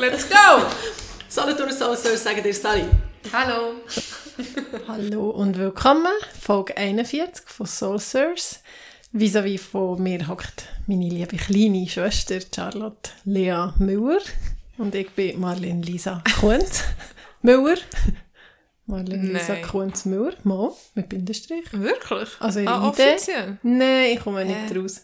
let's go! Solothurn Soul Search sagen dir Sally. Hallo. Hallo und willkommen. Folge 41 von Soul Source. Vis-à-vis von mir hockt meine liebe kleine Schwester Charlotte Lea Müller. Und ich bin Marlene Lisa Kuhns Müller. Marlene Lisa Nein. Kuhns Müller. Mal, mit Bindestrich. Wirklich? Also ihre ah, Idee. offiziell? Nein, ich komme nicht Hä? raus.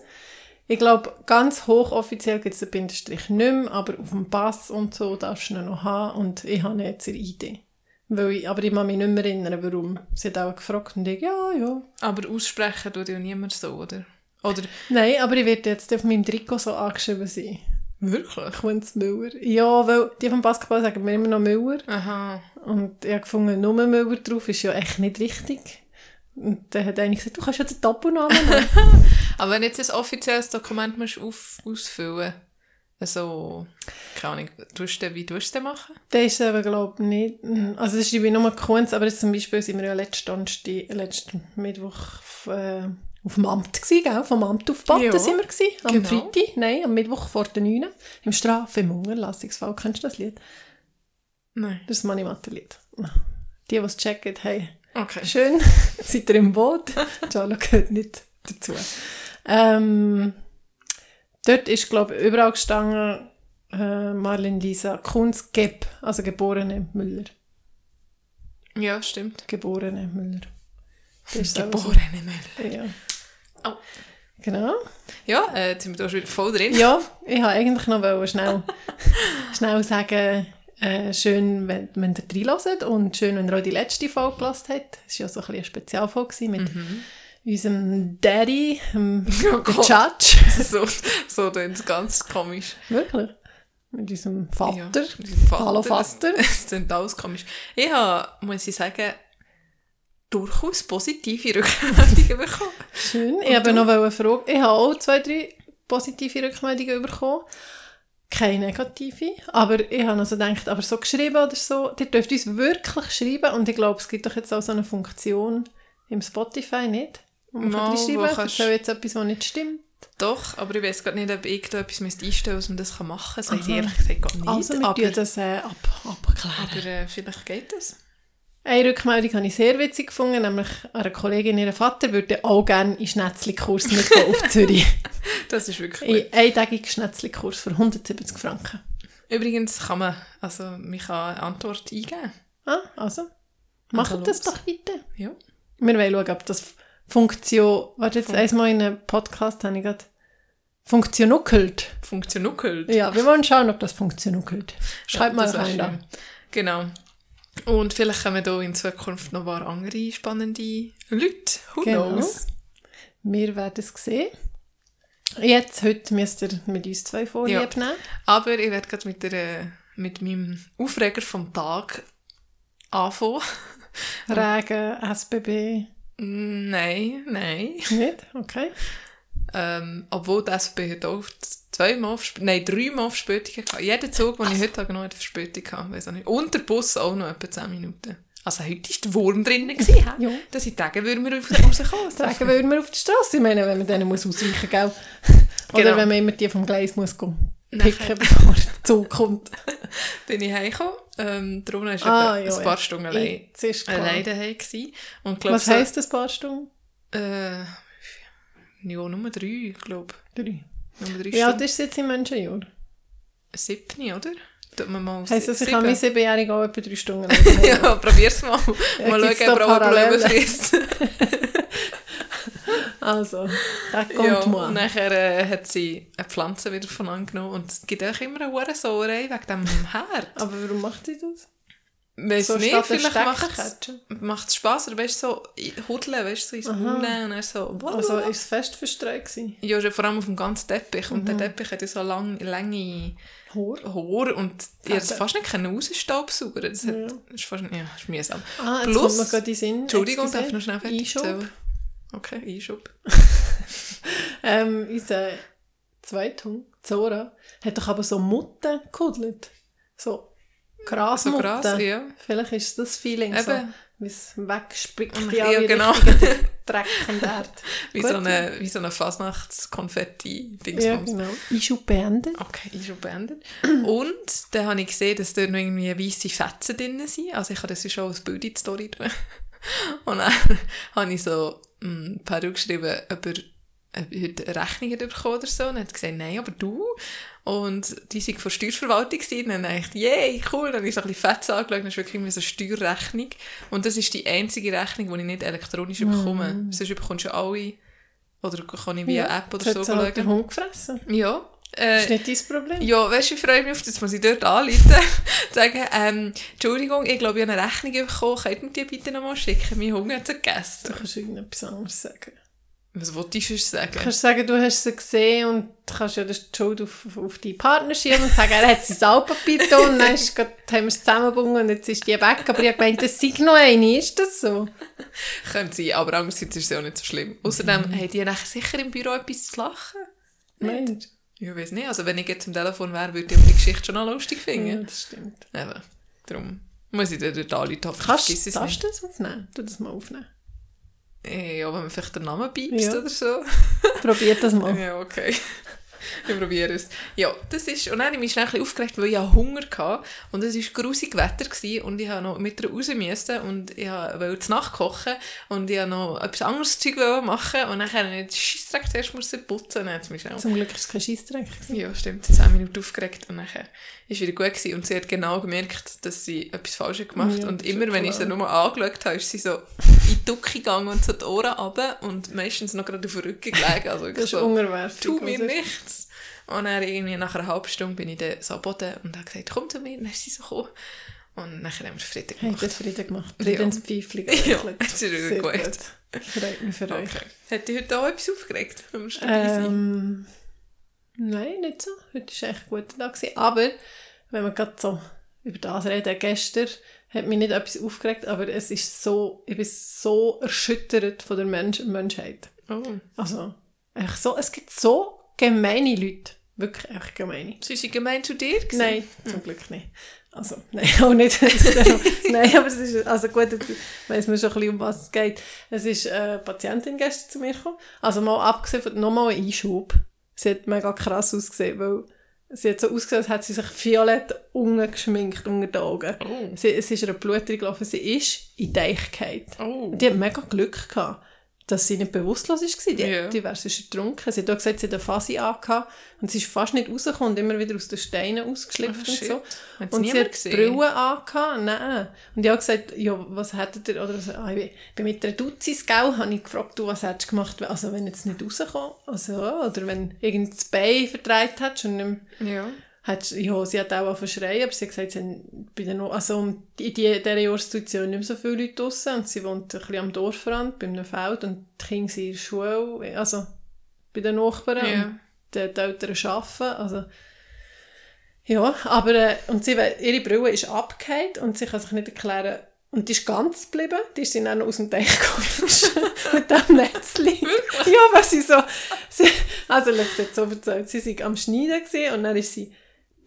Ich glaube, ganz hochoffiziell gibt es den Bindestrich nicht mehr, aber auf dem Pass und so darfst du ihn noch haben und ich habe jetzt ihre Idee. Weil ich, aber ich kann mich nicht mehr erinnern, warum. Sie hat auch gefragt und ich, ja, ja. Aber aussprechen tut ja niemand so, oder? Oder Nein, aber ich werde jetzt auf meinem Trikot so angeschrieben sein. wirklich? Kunz Müller. Ja, weil die vom Basketball sagen mir immer noch Müller. Aha. Und ich habe gefunden, nur Müller drauf ist ja echt nicht richtig. Und dann hat einer gesagt, du kannst ja den Doppelnamen nehmen. Aber wenn jetzt ein offizielles Dokument musst auf, ausfüllen also, keine Ahnung, tust du, wie tust du das machen? Der ist aber, glaube ich, nicht. Also, das schreibe ich nur Kunz, aber jetzt zum Beispiel sind wir ja letzten, letzten Mittwoch auf, äh, auf dem Amt gewesen, gell? Vom Amt auf Baden Ja, sind wir gewesen. Am genau. Freitag, nein, am Mittwoch vor der 9. Im Strafe im Unterlassungsfall. Kennst du das Lied? Nein. Das ist das Money-Mathe-Lied. Die, die es checken, hey, Okay. schön, seid ihr im Boot? Charlo gehört nicht dazu. Ähm, dort ist, glaube ich, überall gestanden, äh, Marlene Lisa Kunz Geb, also geborene Müller. Ja, stimmt. Geborene Müller. So. Geborene Müller. Ja. Au. Genau. Ja, äh, jetzt sind wir da schon wieder voll drin. Ja, ich wollte eigentlich noch schnell, schnell sagen, äh, schön, wenn, wenn ihr reinhört und schön, wenn ihr auch die letzte Folge gehört habt. Es war ja so ein bisschen eine Spezialfolge mit unserem Daddy, ähm, Oh. Judge. so, so klingt es ganz komisch. Wirklich. Mit unserem Vater. Ja, mit dem Vater. Hallo Vater. Es klingt alles komisch. Ich habe, muss ich sagen, durchaus positive Rückmeldungen bekommen. Schön. Ich habe noch eine Frage. Ich habe auch zwei, drei positive Rückmeldungen bekommen. Keine negative. Aber ich habe also gedacht, aber so geschrieben oder so, ihr dürft uns wirklich schreiben. Und ich glaube, es gibt doch jetzt auch so eine Funktion im Spotify, nicht? Wo man Mal, kann schreiben wo kann, kannst- jetzt etwas, was nicht stimmt. Doch, aber ich weiß gerade nicht, ob ich da etwas einstellen müsste, dass man das machen kann. Das weiß ich ehrlich gesagt gar nicht. Also, wir aber, das äh, ab, abklären. aber äh, vielleicht geht das. Eine Rückmeldung habe ich sehr witzig gefunden, nämlich eine Kollegin, ihr Vater würde auch gerne in Schnetzli-Kurs mitgehen auf Zürich. Das ist wirklich gut. In eintägigen Schnetzli-Kurs für 170 Franken. Übrigens kann man, also man kann eine Antwort eingeben. Ah, also, macht das doch bitte. Ja. Wir wollen schauen, ob das Funktion... Warte, jetzt Fun- einmal in einem Podcast habe ich gerade... Funktionuckelt. Funktionuckelt. Ja, wir wollen schauen, ob das funktionuckelt. Schreibt Ja, mal rein da. Genau. Und vielleicht kommen da in Zukunft noch ein paar andere spannende Leute. Who Genau. knows? Wir werden es sehen. Jetzt, heute müsst ihr mit uns zwei Folien Ja. nehmen. Aber ich werde gerade mit, der, mit meinem Aufreger vom Tag anfangen. Regen, SBB... Nein, nein. Nicht? Okay. Ähm, obwohl die SB heute auch zweimal auf, Sp- nein, dreimal Verspätungen hatte. Jeder Zug, den ich heute habe, noch eine Verspätung hatte. Weiss auch nicht. Und der Bus auch noch etwa 10 Minuten. Also heute war der Wurm drin. Gewesen, hä? Ja. Dass ich Tage würden wir raus- rauskommen. Sagen wir immer auf die Straße, ich meine, wenn man denen muss ausweichen, gell? Oder Genau. wenn man immer die vom Gleis muss gehen, picken, bevor der Zug kommt. bin ich heimgekommen. Ähm, darum war ich Ah, ja, ein paar. Stunden allein, allein daheim. Und glaub, Was heisst das paar Stunden? Äh, ja, Nummer drei, ich glaube. Drei. Nummer drei Wie alt ist jetzt im Menschenjahr? Siebni, oder? Tut man mal Heisst das, ich sieben. habe mein Siebenjähriger auch etwa drei Stunden lang Ja, probier's mal. Mal schauen, ob er auch? Blumen frisst. Also, das ja, kommt und mal. nachher äh, hat sie eine Pflanze wieder von angenommen und es gibt auch immer eine Hurensohlerei wegen dem Herd. Aber warum macht sie das? Weiss So nicht, vielleicht macht es Spass, oder weißt du, so hudeln, weißt so ins nehmen und dann so... Also, ist es fest verstreut gewesen? ja, vor allem auf dem ganzen Teppich und Mhm. der Teppich hat ja so lang, lange Hor? Haare und ich es Fäden. fast nicht können rausstaubsaugen. Das, hat, Ja. das ist fast ja, ist mühsam. Ah, jetzt Plus- kommt mir gerade in Sinn. Entschuldigung, darf ich noch schnell fertig? Okay, Einschub. Ähm, unser Zweithund, Zora, hat doch aber so Mutten gekuddelt. So Grasmotten. So Gras, ja. Vielleicht ist das Feeling so, Eben. wie es wegspickt ja, ja, genau. Dreck und Erde. Wie Gut. so eine, wie so eine Fasnachtskonfetti-Dingsbums. Ja, genau. Einschub beendet. Okay, schon beendet. Und dann habe ich gesehen, dass dort noch irgendwie weiße Fetzen drin sind. Also ich habe das schon als Bild in die Story tun. Und dann habe ich so ein paar geschrieben, ob er heute Rechnungen bekommen oder so. Und er hat gesagt, nein, aber du. Und die sind von der Steuerverwaltung gewesen. Und dann dachte ich, yay, cool. Dann habe ich so ein bisschen Fetzen angeschaut. Dann ist wirklich so eine Steuerrechnung. Und das ist die einzige Rechnung, die ich nicht elektronisch bekomme. Sonst bekommst du alle, oder kann ich via App oder das so hat halt der schauen. Hund gefressen. Ja. Das Äh, ist nicht dein Problem. ja, weißt du, ich freue mich auf das, muss ich dort anrufen. sagen, ähm, Entschuldigung, ich glaube, ich habe eine Rechnung bekommen, könnt ihr die bitte nochmal schicken? Mein Hunger hat sie Du gegessen. kannst irgendetwas anderes sagen. Was wollte ich sonst sagen? Du kannst sagen, du hast sie gesehen und kannst ja die Schuld auf, auf deine Partner schieben und sagen, er hat sein Altpapier da und dann ist grad, haben wir es zusammengebunden und jetzt ist die weg. Aber ich habe gemeint, das sei noch eine. Ist das so? Könnte sein, aber andererseits ist es auch nicht so schlimm. Außerdem haben die nachher sicher im Büro etwas zu lachen. Mensch. Ich weiß nicht, also wenn ich jetzt am Telefon wäre, würde ich die Geschichte schon noch lustig Ja, finden. das stimmt. Eben, darum muss ich dort anrufen. Hoffentlich Kannst vergiss ich du das aufnehmen? Tu das mal aufnehmen. Ja, wenn man vielleicht den Namen piepst Ja. oder so. Probier das mal. Ja, okay. Ich probiere es. Ja, das ist... Und dann habe ich mich schnell aufgeregt, weil ich Hunger hatte. Und es war grusig Wetter gewesen, und ich habe noch mit raus müssen und ich wollte zu Nacht kochen und ich wollte noch etwas anderes Zeug machen und dann habe ich den Scheissdreck zuerst müssen putzen und mich schnell... Zum Glück ist es kein Scheissdreck. Ja, stimmt. 10 Minuten aufgeregt und dann war es wieder gut gewesen. Und sie hat genau gemerkt, dass sie etwas falsch hat gemacht Ja, Und immer, wenn ich sie nur angeschaut habe, ist sie so in die Ducke gegangen und so die Ohren runter und meistens noch gerade auf dem Rücken gelegen. Also Das ist so, tu mir nichts. Und dann irgendwie nach einer halben Stunde bin ich dann so am Boden und habe gesagt, komm zu mir. Und dann ist sie so gekommen. Und dann haben wir Frieden gemacht. das Frieden gemacht. Friedenspfeifling. Ja, es ist Sehr gut. gut. Freut mich für euch. Okay. Hat dich heute auch etwas aufgeregt? Wenn wir schon? Ähm, nein, nicht so. Heute war echt ein guter Tag. gewesen. Aber, wenn wir gerade so über das reden, gestern hat mich nicht etwas aufgeregt, aber es ist so, ich bin so erschüttert von der Mensch Menschheit. Oh. Also, echt so, es gibt so gemeine Leute. Wirklich echt gemeine. Sie sind gemein zu dir gewesen? Nein, zum Glück nicht. Also, nein, auch nicht. nein, aber es ist, also gut, jetzt weiss man schon ein bisschen, um was es geht. Es ist eine Patientin gestern zu mir gekommen. Also mal abgesehen von, nochmal ein Einschub. Sie hat mega krass ausgesehen, weil sie hat so ausgesehen, als hätte sie sich violett unten geschminkt unter den Augen. Oh. Sie, es ist ihr Blut gelaufen, sie ist in die gefallen. Oh. Die hat mega Glück gehabt, dass sie nicht bewusstlos war. Die, Ja. die wäre sonst ertrunken. Sie hat auch gesagt, sie hat eine Fasi angehabt und sie ist fast nicht rausgekommen und immer wieder aus den Steinen ausgeschlüpft Oh, und shit. so. Hat's Und sie hat gesehen? Brille angehabt, nein. Und ich habe gesagt, ja, was hättet ihr, oder so, ah, ich bin- mit einer Duzis, gell, habe ich gefragt, du, was hättest du gemacht, also wenn jetzt nicht rausgekommen, also, oder wenn irgend das Bein verdreht hättest und nicht mehr Ja. Hat, ja, sie hat auch angefangen zu schreien, aber sie hat gesagt, sie haben bei der no also in die, dieser Jahreszeit sind nicht mehr so viele Leute draussen und sie wohnt ein bisschen am Dorfrand, bei einem Feld und die Kinder sind in der Schule, also bei den Nachbarn Ja. und die, die Eltern arbeiten, also ja, aber äh, und sie, ihre Brille ist abgehakt und sie kann sich nicht erklären, und die ist ganz geblieben, die ist dann noch aus dem Teich gekommen mit dem Netzli. ja, weil sie so, sie, also sie hat so erzählt, sie war am Schneiden gewesen und dann ist sie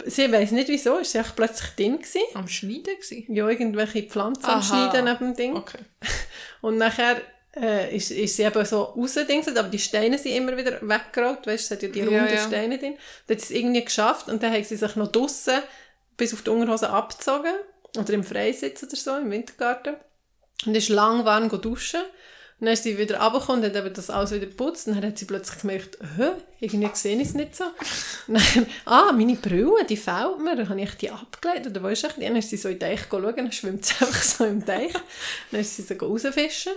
sie weiss nicht wieso, ist sie plötzlich drin gewesen. Am Schneiden gewesen? Ja, irgendwelche Pflanzen am Aha. Schneiden neben dem Ding. Okay. Und nachher äh, ist, ist sie eben so rausgedingselt, aber die Steine sind immer wieder weggerollt, weißt es hat ja die runden ja. Steine drin. Dann hat sie es irgendwie geschafft und dann hat sie sich noch draussen bis auf die Unterhose abgezogen oder im Freisitz oder so, im Wintergarten. Und ist lang warm duschen. Dann ist sie wieder runtergekommen und hat eben das alles wieder geputzt. Dann hat sie plötzlich gemerkt, hä, irgendwie sehe ich es nicht so. Und dann, ah, meine Brille, die fehlt mir. Dann habe ich die abgelegt. Oder ist sie? Dann ist sie so in den Teich schauen, dann schwimmt sie einfach so im Teich. Dann ist sie so rausfischen.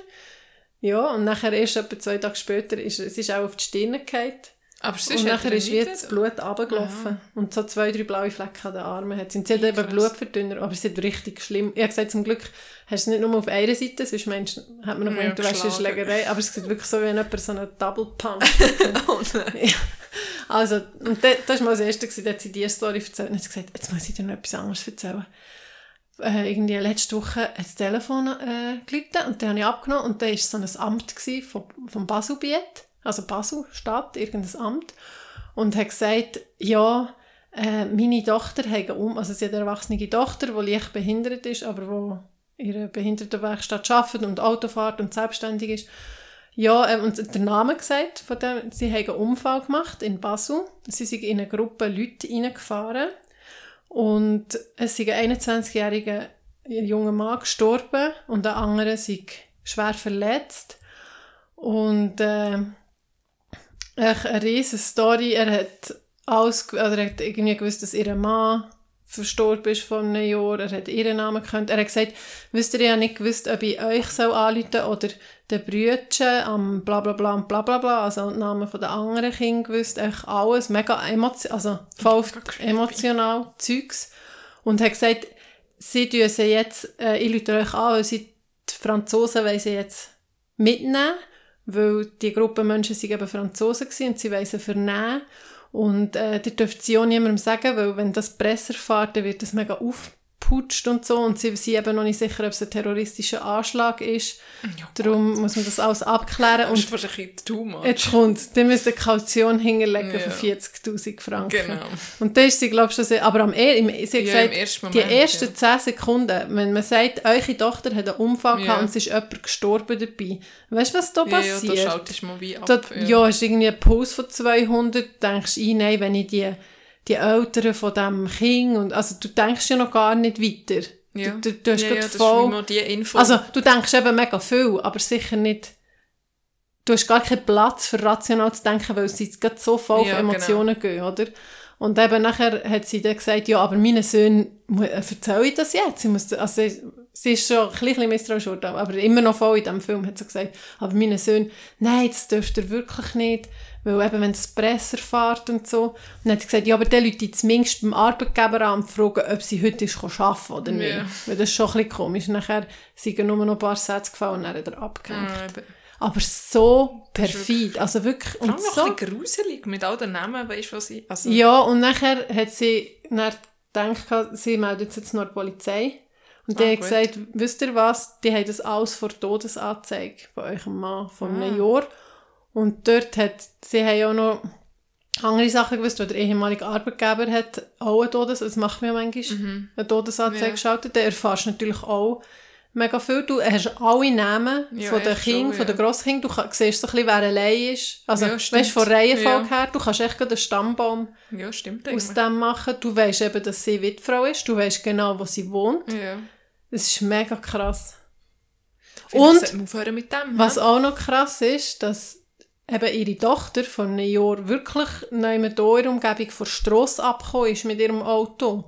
Ja, und nachher erst etwa zwei Tage später ist ist auch auf die Stirn gefallen. Aber sonst Und hat nachher er ist wie das Blut runtergelaufen. Und so zwei, drei blaue Flecken an den Armen hat sie. Und sie hat eben. Blutverdünner, aber es ist richtig schlimm. Ich habe gesagt, zum Glück hast du es nicht nur auf einer Seite, sonst meinst, hat man noch Ja, eine. Schlägerei. Aber es sieht wirklich so, wie wenn jemand so einen Double Punch Oh nein. ja. Also, und da- das war mal das Erste, gewesen, da hat sie diese Story erzählt und hat sie gesagt, jetzt muss ich dir noch etwas anderes erzählen. Äh, irgendwie letzte Woche hat das Telefon äh, geläutet und dann habe ich abgenommen und da war so ein Amt vom, vom Baselbiet, also Basel, Stadt, irgendein Amt und hat gesagt, ja, Äh, meine Tochter hat um, also sie hat eine erwachsene Tochter, die leicht behindert ist, aber in einer Behindertenwerkstatt arbeitet und Auto fährt und selbstständig ist. Ja, äh, und der Name gesagt, von dem, sie haben einen Unfall gemacht in Basel. Sie sind in eine Gruppe Leute reingefahren und es ist ein 21-jähriger junger Mann gestorben und der andere ist schwer verletzt. Und äh, eine riesige Story. Er hat, alles, oder er hat irgendwie gewusst, dass ihr Mann verstorben ist vor einem Jahr. Er hat ihren Namen gekannt. Er hat gesagt, wisst ihr ja nicht gewusst, ob ich euch soll anrufen oder den Brüdchen am bla bla bla bla bla bla, also den Namen von den anderen Kindern gewusst, echt alles, mega emotional, also voll emotional Zeugs. Und hat gesagt, sie tun sie jetzt, äh, ich rufe euch an, weil sie die Franzosen wollen sie jetzt mitnehmen, weil die Gruppe Menschen sind eben Franzosen gewesen und sie sie vernehmen. Und äh, ihr dürft sie auch niemandem sagen, weil wenn das Presse erfahrt, dann wird das mega aufgeputscht und so. Und sie sind eben noch nicht sicher, ob es ein terroristischer Anschlag ist. Ja, Darum muss man das alles abklären. Das ist wahrscheinlich too much. jetzt kommt, dann müsst ihr eine Kaution hinterlegen Ja. für 40'000 Franken. Genau. Und da ist sie, glaube ich, aber am, e- im, sie hat Ja, gesagt, ersten die Moment, ersten ja. 10 Sekunden, wenn man sagt, eure Tochter hat einen Unfall Ja. gehabt und es ist jemand gestorben dabei. Weißt du, was da Ja, ja, passiert? da schaltest du mal wie ab. Da, ja. ist irgendwie ein Puls von 200, denkst du, «Ey, nein, wenn ich die, die Eltern von diesem Kind und, also du denkst ja noch gar nicht weiter. Ja. Du, du, du hast ja, ja, voll, die Info. also du denkst eben mega viel, aber sicher nicht, du hast gar keinen Platz für rational zu denken, weil sie jetzt so voll Ja, auf Emotionen gehen, oder? Und eben nachher hat sie dann gesagt, ja, aber meinen Söhnen, äh, erzähle ich das jetzt? Sie, muss, also sie, sie ist schon ein bisschen misstrauisch geworden, aber immer noch voll in diesem Film hat sie gesagt, aber meinen Söhnen, nein, das dürft ihr wirklich nicht, weil eben, wenn das Presse erfahrt und so. Und dann hat sie gesagt, ja, aber dann Leute zumindest beim Arbeitgeber an und fragen, ob sie heute ist arbeiten oder nicht. Ja. Weil das ist schon ein bisschen komisch. Nachher sind nur noch ein paar Sätze gefallen und dann hat er abgehängt. Ja. Aber so perfid, also wirklich. Und noch so, ein bisschen gruselig mit all den Namen, weißt du, was ich... Also, ja, und nachher hat sie dann gedacht, sie meldet jetzt noch die Polizei. Und die Ah, hat gut. gesagt, wisst ihr was, die haben das alles vor Todesanzeige von eurem Mann von einem Ah. Jahr. Und dort hat, sie haben auch noch andere Sachen gewusst, weil der ehemalige Arbeitgeber hat auch eine Todes, das macht mir manchmal, Mhm. eine Todesanzeige Ja. geschaltet. Dann erfährst du natürlich auch mega viel. Du hast alle Namen Ja, von den Kindern, von den ja. Grosskindern. Du siehst so ein bisschen, wer allein ist. Also, Ja, weißt du, von Reihenfolge Ja. her, du kannst echt einen Stammbaum ja, stimmt aus dem machen. Du weißt eben, dass sie Witfrau ist. Du weißt genau, wo sie wohnt. Ja. Das ist mega krass. Vielleicht Und-. Was auch noch krass ist, dass eben ihre Tochter von einem Jahr wirklich neu in der Umgebung von der Strasse abgekommen ist mit ihrem Auto.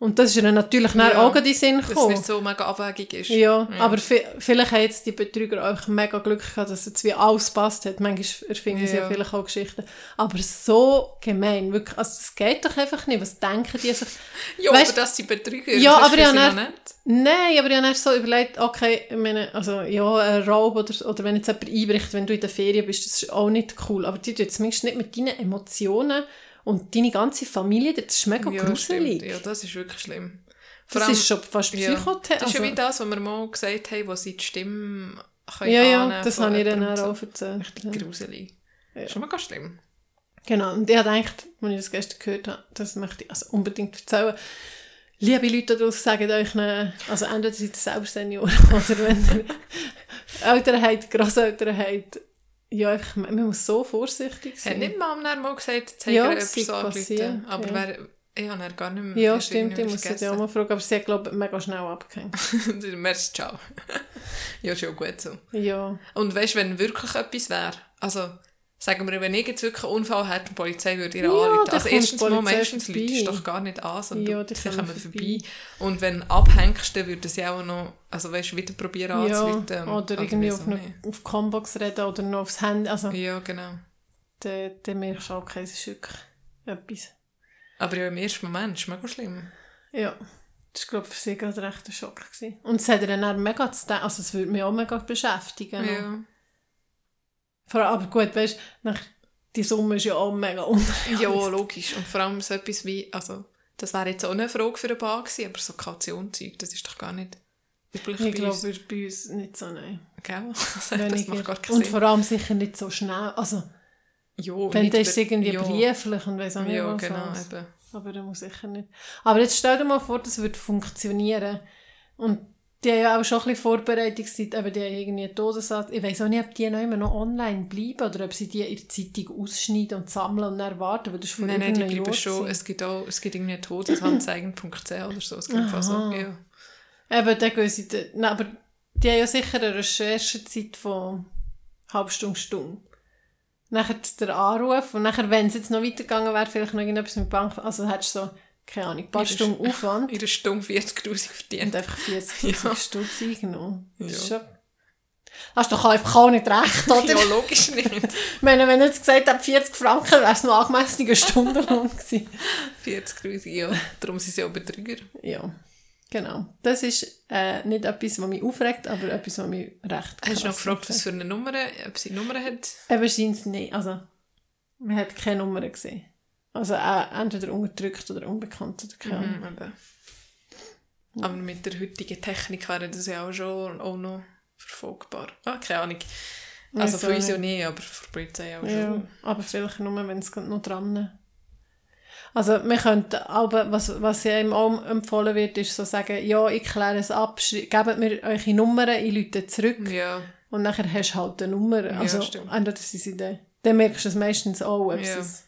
Und das ist ihr natürlich Ja, auch in den Sinn Dass es gekommen. nicht so mega abwägig ist. Ja, aber vi- vielleicht haben jetzt die Betrüger auch mega Glück gehabt, dass jetzt wie alles passt hat. Manchmal erfinden sie ja Ja. vielleicht auch Geschichten. Aber so gemein, wirklich, also das geht doch einfach nicht. Was denken die sich? Ja, Weißt- aber dass die Betrüger Ja, das ist aber ja, sie dann- nicht. Nein, aber ich habe erst so überlegt, okay, meine, also ja, ein Raub oder, oder wenn jetzt jemand einbricht, wenn du in der Ferien bist, das ist auch nicht cool. Aber die tun zumindest nicht mit deinen Emotionen und deine ganze Familie, das ist mega Ja, gruselig. stimmt. Ja, das ist wirklich schlimm. Vor das allem- ist schon fast Ja, Psychotherapie. Das ist ja also, wie das, was wir mal gesagt haben, wo sie die Stimme können ja, ja, das habe ich dann auch und erzählt. so. Ja. Gruselig. Ja. Schon mega schlimm. Genau, und ich habe gedacht, als ich das gestern gehört habe, das möchte ich also unbedingt erzählen. Liebe Leute da draussen, sagt euch, ne, also entweder seid ihr selber Senior oder wenn ihr Eltern habt, Grosseltern habt, ja, einfach, man muss so vorsichtig Hat sein. nicht Mom dann mal gesagt, jetzt Ja, ja, so passiert, angerufen. Aber ja. wer, ich habe dann gar nicht mehr Ja, stimmt, ich muss sie ja auch mal fragen, aber sie hat, glaube ich, mega schnell abgehängt. Merci, ciao. ja, schon gut so. Ja, Und weißt du, wenn wirklich etwas wäre, also sagen wir, wenn ich jetzt wirklich einen Unfall hätte, die Polizei würde ihr Ja, anrufen. Also erstens die mal, meistens vorbei. Leute doch gar nicht an, sondern Ja, die kommen vorbei. vorbei. Und wenn du abhängst, dann würde sie auch noch, also weißt du, wieder probieren ja anzurufen. oder irgendwie auf, eine, auf Combox reden oder noch aufs Handy, also? Ja, genau. dann, dann merkst du auch, okay, es ist wirklich etwas. Aber ja, im ersten Moment ist es mega schlimm. Ja, das war, glaube ich, für sie gerade recht ein Schock. Gewesen. Und es hat ihr dann auch mega zu denken, also es würde mich auch mega beschäftigen. Ja. Vor allem, aber gut, weißt du, die Summe ist ja auch mega unrealistisch. ja, logisch. Und vor allem so etwas wie, also, das wäre jetzt auch eine Frage für eine Bar gewesen, aber so Kautionzeug, das ist doch gar nicht üblich Ich glaube, bei uns nicht so, nein. Gell? Also, das macht gar keinen Und Sinn. vor allem sicher nicht so schnell. Also, Ja, wenn das be- irgendwie ja. brieflich und weiss auch nicht Ja, was genau, alles. eben. Aber der muss sicher nicht. Aber jetzt stell dir mal vor, das würde funktionieren. Und die haben ja auch schon ein bisschen Vorbereitungszeit, aber die haben irgendwie einen Todessatz. Ich weiß auch nicht, ob die noch immer noch online bleiben oder ob sie die in der Zeitung ausschneiden und sammeln und dann warten, weil das ist Nein, nein, die bleiben Jahr schon. Es gibt auch, es gibt irgendwie todesanzeigen.ch oder so. Es gibt einfach so, ja. Eben, dann gehen sie, nein, aber die haben ja sicher eine Recherchezeit von halb Stunde, Stunde. Nachher der Anruf und nachher, wenn es jetzt noch weitergegangen wäre, vielleicht noch irgendetwas mit Bank, also hättest du so, keine Ahnung, ein paar Stunden Aufwand In einer Stunde 40'000 verdient. und einfach 40'000 Ja. Stutz eingenommen. Das ist Ja. schon... Hast du doch einfach auch nicht recht, oder? Ja, logisch nicht. Ich meine, wenn er jetzt gesagt hat, 40 Franken, wäre es noch angemessener Stundenlohn gewesen. 40'000, ja. Darum sind sie auch Betrüger. Ja, genau. Das ist äh, nicht etwas, was mich aufregt, aber etwas, was mich recht Hast du noch gefragt, was für eine Nummer, ob sie eine Nummer hat? Eben scheint es nicht. Also, man hat keine Nummer gesehen. Also äh, entweder unterdrückt oder unbekannt oder keine Ahnung. Mhm, eben. Aber mit der heutigen Technik wäre das ja auch schon auch noch verfolgbar. Ah, keine Ahnung. Also Weiss für uns ja nicht. nicht, aber für die Polizei auch Ja, schon. aber vielleicht nur, wenn es noch dran Also wir könnten, aber was, was ja ihm auch empfohlen wird, ist so sagen, ja, ich kläre es ab, gebt mir eure Nummern, ich rufe zurück Ja, und nachher hast du halt eine Nummer. Also stimmt. entweder sie sind dann, dann merkst du es meistens auch, ob Ja. es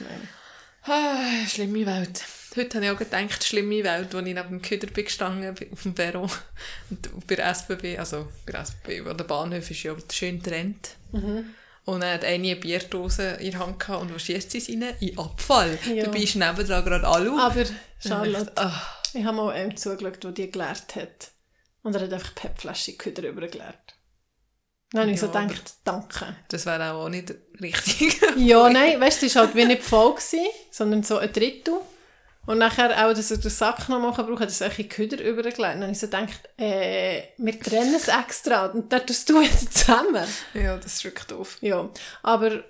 meinen. Ah, schlimme Welt. Heute habe ich auch gedacht, schlimme Welt, als ich neben dem Küder bin gestanden bin, auf dem Perron. Und bei der SBB, also bei der SBB, weil der Bahnhof ist ja schön getrennt. Und dann hat eine Bierdose in der Hand gehabt und wo schießt sie rein? In Abfall. Ja. Dabei ist nebendran gerade Alu. Aber, ich Charlotte, dachte, ah, ich habe mal einem zugeschaut, der die gelehrt hat. Und er hat einfach die PET-Flasche drüber gelehrt. Dann habe ich so Ja, aber- gedacht, danke. das wäre auch nicht richtig. Ja, nein, weißt du, es war halt wie nicht voll, gewesen, sondern so ein Drittel. Und nachher auch, dass er den Sack noch machen braucht, hat er die Küder übergelegt. Dann habe ich so gedacht, äh, wir trennen es extra und dann tust du jetzt zusammen. ja, das ist wirklich doof. Ja, aber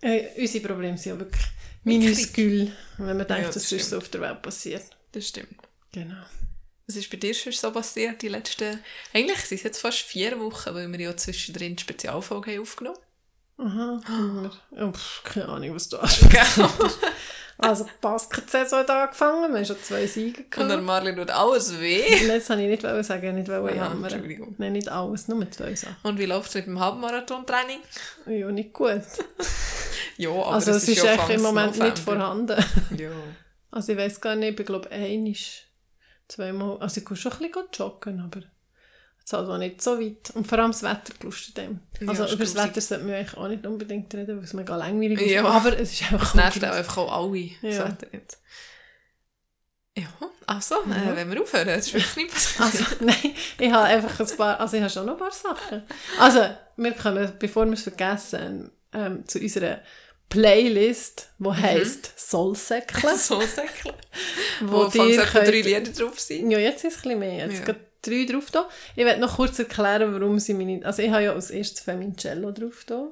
äh, unsere Probleme sind ja wirklich minuscul, wenn man denkt, Ja, das dass das stimmt. so auf der Welt passiert. Das stimmt. Genau. Was ist bei dir schon so passiert, die letzten... Eigentlich sind es jetzt fast vier Wochen, weil wir ja zwischendrin Spezialfolge haben aufgenommen Aha. Oh, pff, keine Ahnung, was du hast. haben. Also, die Basketsaison hat angefangen, wir haben schon zwei Siege Und der gehabt. Marlin tut alles weh. Nein, das wollte ich nicht sagen, nicht Aha, jammern. Entschuldigung. Nein, nicht alles, nur zwei Sachen. Und wie läuft es mit dem Halbmarathon-Training? Ja, nicht gut. Ja, aber also, es ist, ja echt im Moment November. nicht vorhanden. Ja. Also, ich weiß gar nicht, ich glaube, einmal, zweimal, also ich kann schon ein bisschen joggen, aber es ist halt auch nicht so weit. Und vor allem das Wetter gelustet dem. Ja, Also, ist über das. Wetter sollte man eigentlich auch nicht unbedingt reden, weil es mega langweilig ist. Ja. Aber es ist einfach Das nervt auch einfach auch alle. Ja. Ja, also, Ja. Äh, wenn wir aufhören, das ist wirklich nicht passiert. Also, nein, ich habe einfach ein paar, also ich habe schon noch ein paar Sachen. Also, wir kommen, bevor wir es vergessen, ähm, zu unserer Playlist, die heisst Soulsäckle. so säckeln. wo Wo ihr etwa drei könnt, Lieder drauf sein? ja, jetzt ist es ein bisschen mehr. Jetzt Ja. drei drauf da. Ich werde noch kurz erklären, warum sie meine, also ich habe ja als erstes Femincello drauf da.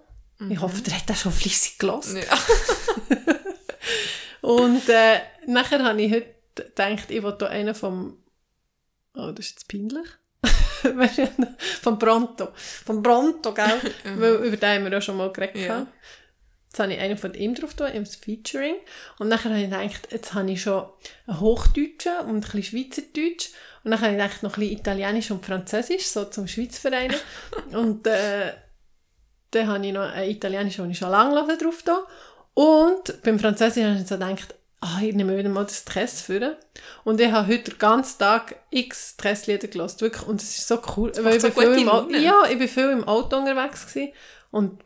Ich hoffe, der hat das schon fleissig gelassen. Ja. Und äh, nachher habe ich heute gedacht, ich will da einen vom. Oh, das ist jetzt peinlich. Vom Pronto. Vom Pronto, gell? Weil über den haben wir ja schon mal geredet. Ja. Jetzt habe ich einen von ihm drauf, im Featuring. Und nachher habe ich gedacht, jetzt habe ich schon einen Hochdeutschen und ein bisschen Schweizerdeutsch. Und dann habe ich gedacht, noch ein bisschen Italienisch und Französisch, so zum Schweizverein. und äh, dann habe ich noch einen Italienischen, den ich schon lange drauf da. Und beim Französischen habe ich so gedacht, ah, ich nehme wieder mal das Stress für. Und ich habe heute den ganzen Tag x Stresslieder gehört, wirklich. Und es ist so cool. Weil ich so bin viel im ja, ich bin viel im Auto unterwegs gewesen. Und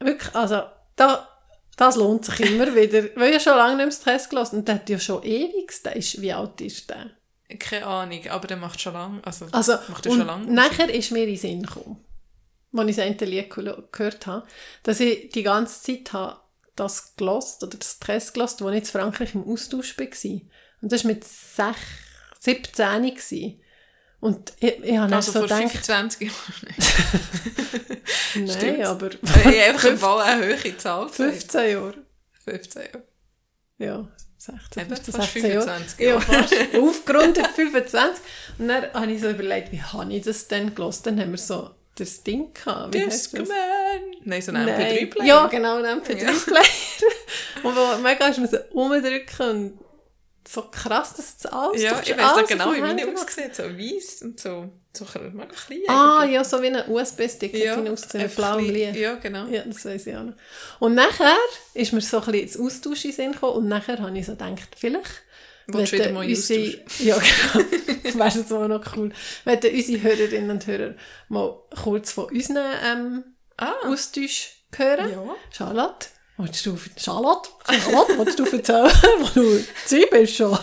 wirklich, also, da, das lohnt sich immer wieder. Weil ich schon lange nicht mehr Stress gelassen Und der hat ja schon ewig, der ist, wie alt ist der? Keine Ahnung, aber der macht schon lange. Also, Also, macht er schon lange. nachher ist mir in den Sinn gekommen, als ich das Lied gehört habe, dass ich die ganze Zeit habe das gelost oder das Stress gelost, wo ich in Frankreich im Austausch war. Und das war mit sech, 17 gewesen. Und ich, ich habe Also so vor gedacht, 25 Jahren. nein, stimmt's? aber Ich habe einfach im Fall eine hohe Zahl gesagt. 15 Jahre. 15 Jahre. Ja, 16, Eben, 15, fast 16 Jahre. 25 Ja, fast. Aufgerundet 25. Und dann habe ich so überlegt, wie habe ich das denn gelost? Dann haben wir so das Ding gehabt. Discman! Nein, so ein Nein. MP3-Player. Ja, genau, ein MP3-Player. und wo mega ist man so umdrücken und so krass, dass das alles Ja, ich weiß noch genau, wie meine aussieht. So weiss und so, so klein Ah, eigentlich. ja, so wie ein USB-Stick ja, mit einfach blauem klein. Licht. Ja, genau. Ja, das weiß ich auch noch. Und nachher ist mir so ein bisschen ins Austausch in Sinn gekommen und nachher habe ich so gedacht, vielleicht Willst du wieder mal unsere, Ja, genau. Wäre das auch noch cool. Wenn unsere Hörerinnen und Hörer mal kurz von unseren ähm, Ah, Austausch hören. ja. Charlotte, willst du, Charlotte, Charlotte, willst du erzählen, wo du Zeit bist schon?